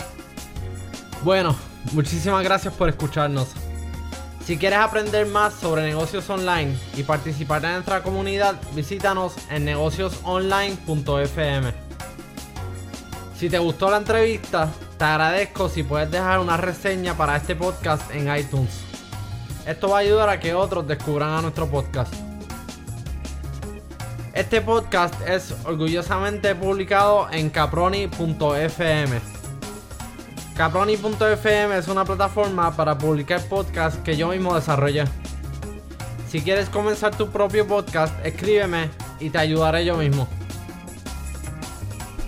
Bueno, muchísimas gracias por escucharnos. Si quieres aprender más sobre negocios online y participar en nuestra comunidad, visítanos en negociosonline.fm. Si te gustó la entrevista, te agradezco si puedes dejar una reseña para este podcast en iTunes. Esto va a ayudar a que otros descubran a nuestro podcast. Este podcast es orgullosamente publicado en caproni.fm. Caproni.fm es una plataforma para publicar podcasts que yo mismo desarrollé. Si quieres comenzar tu propio podcast, escríbeme y te ayudaré yo mismo.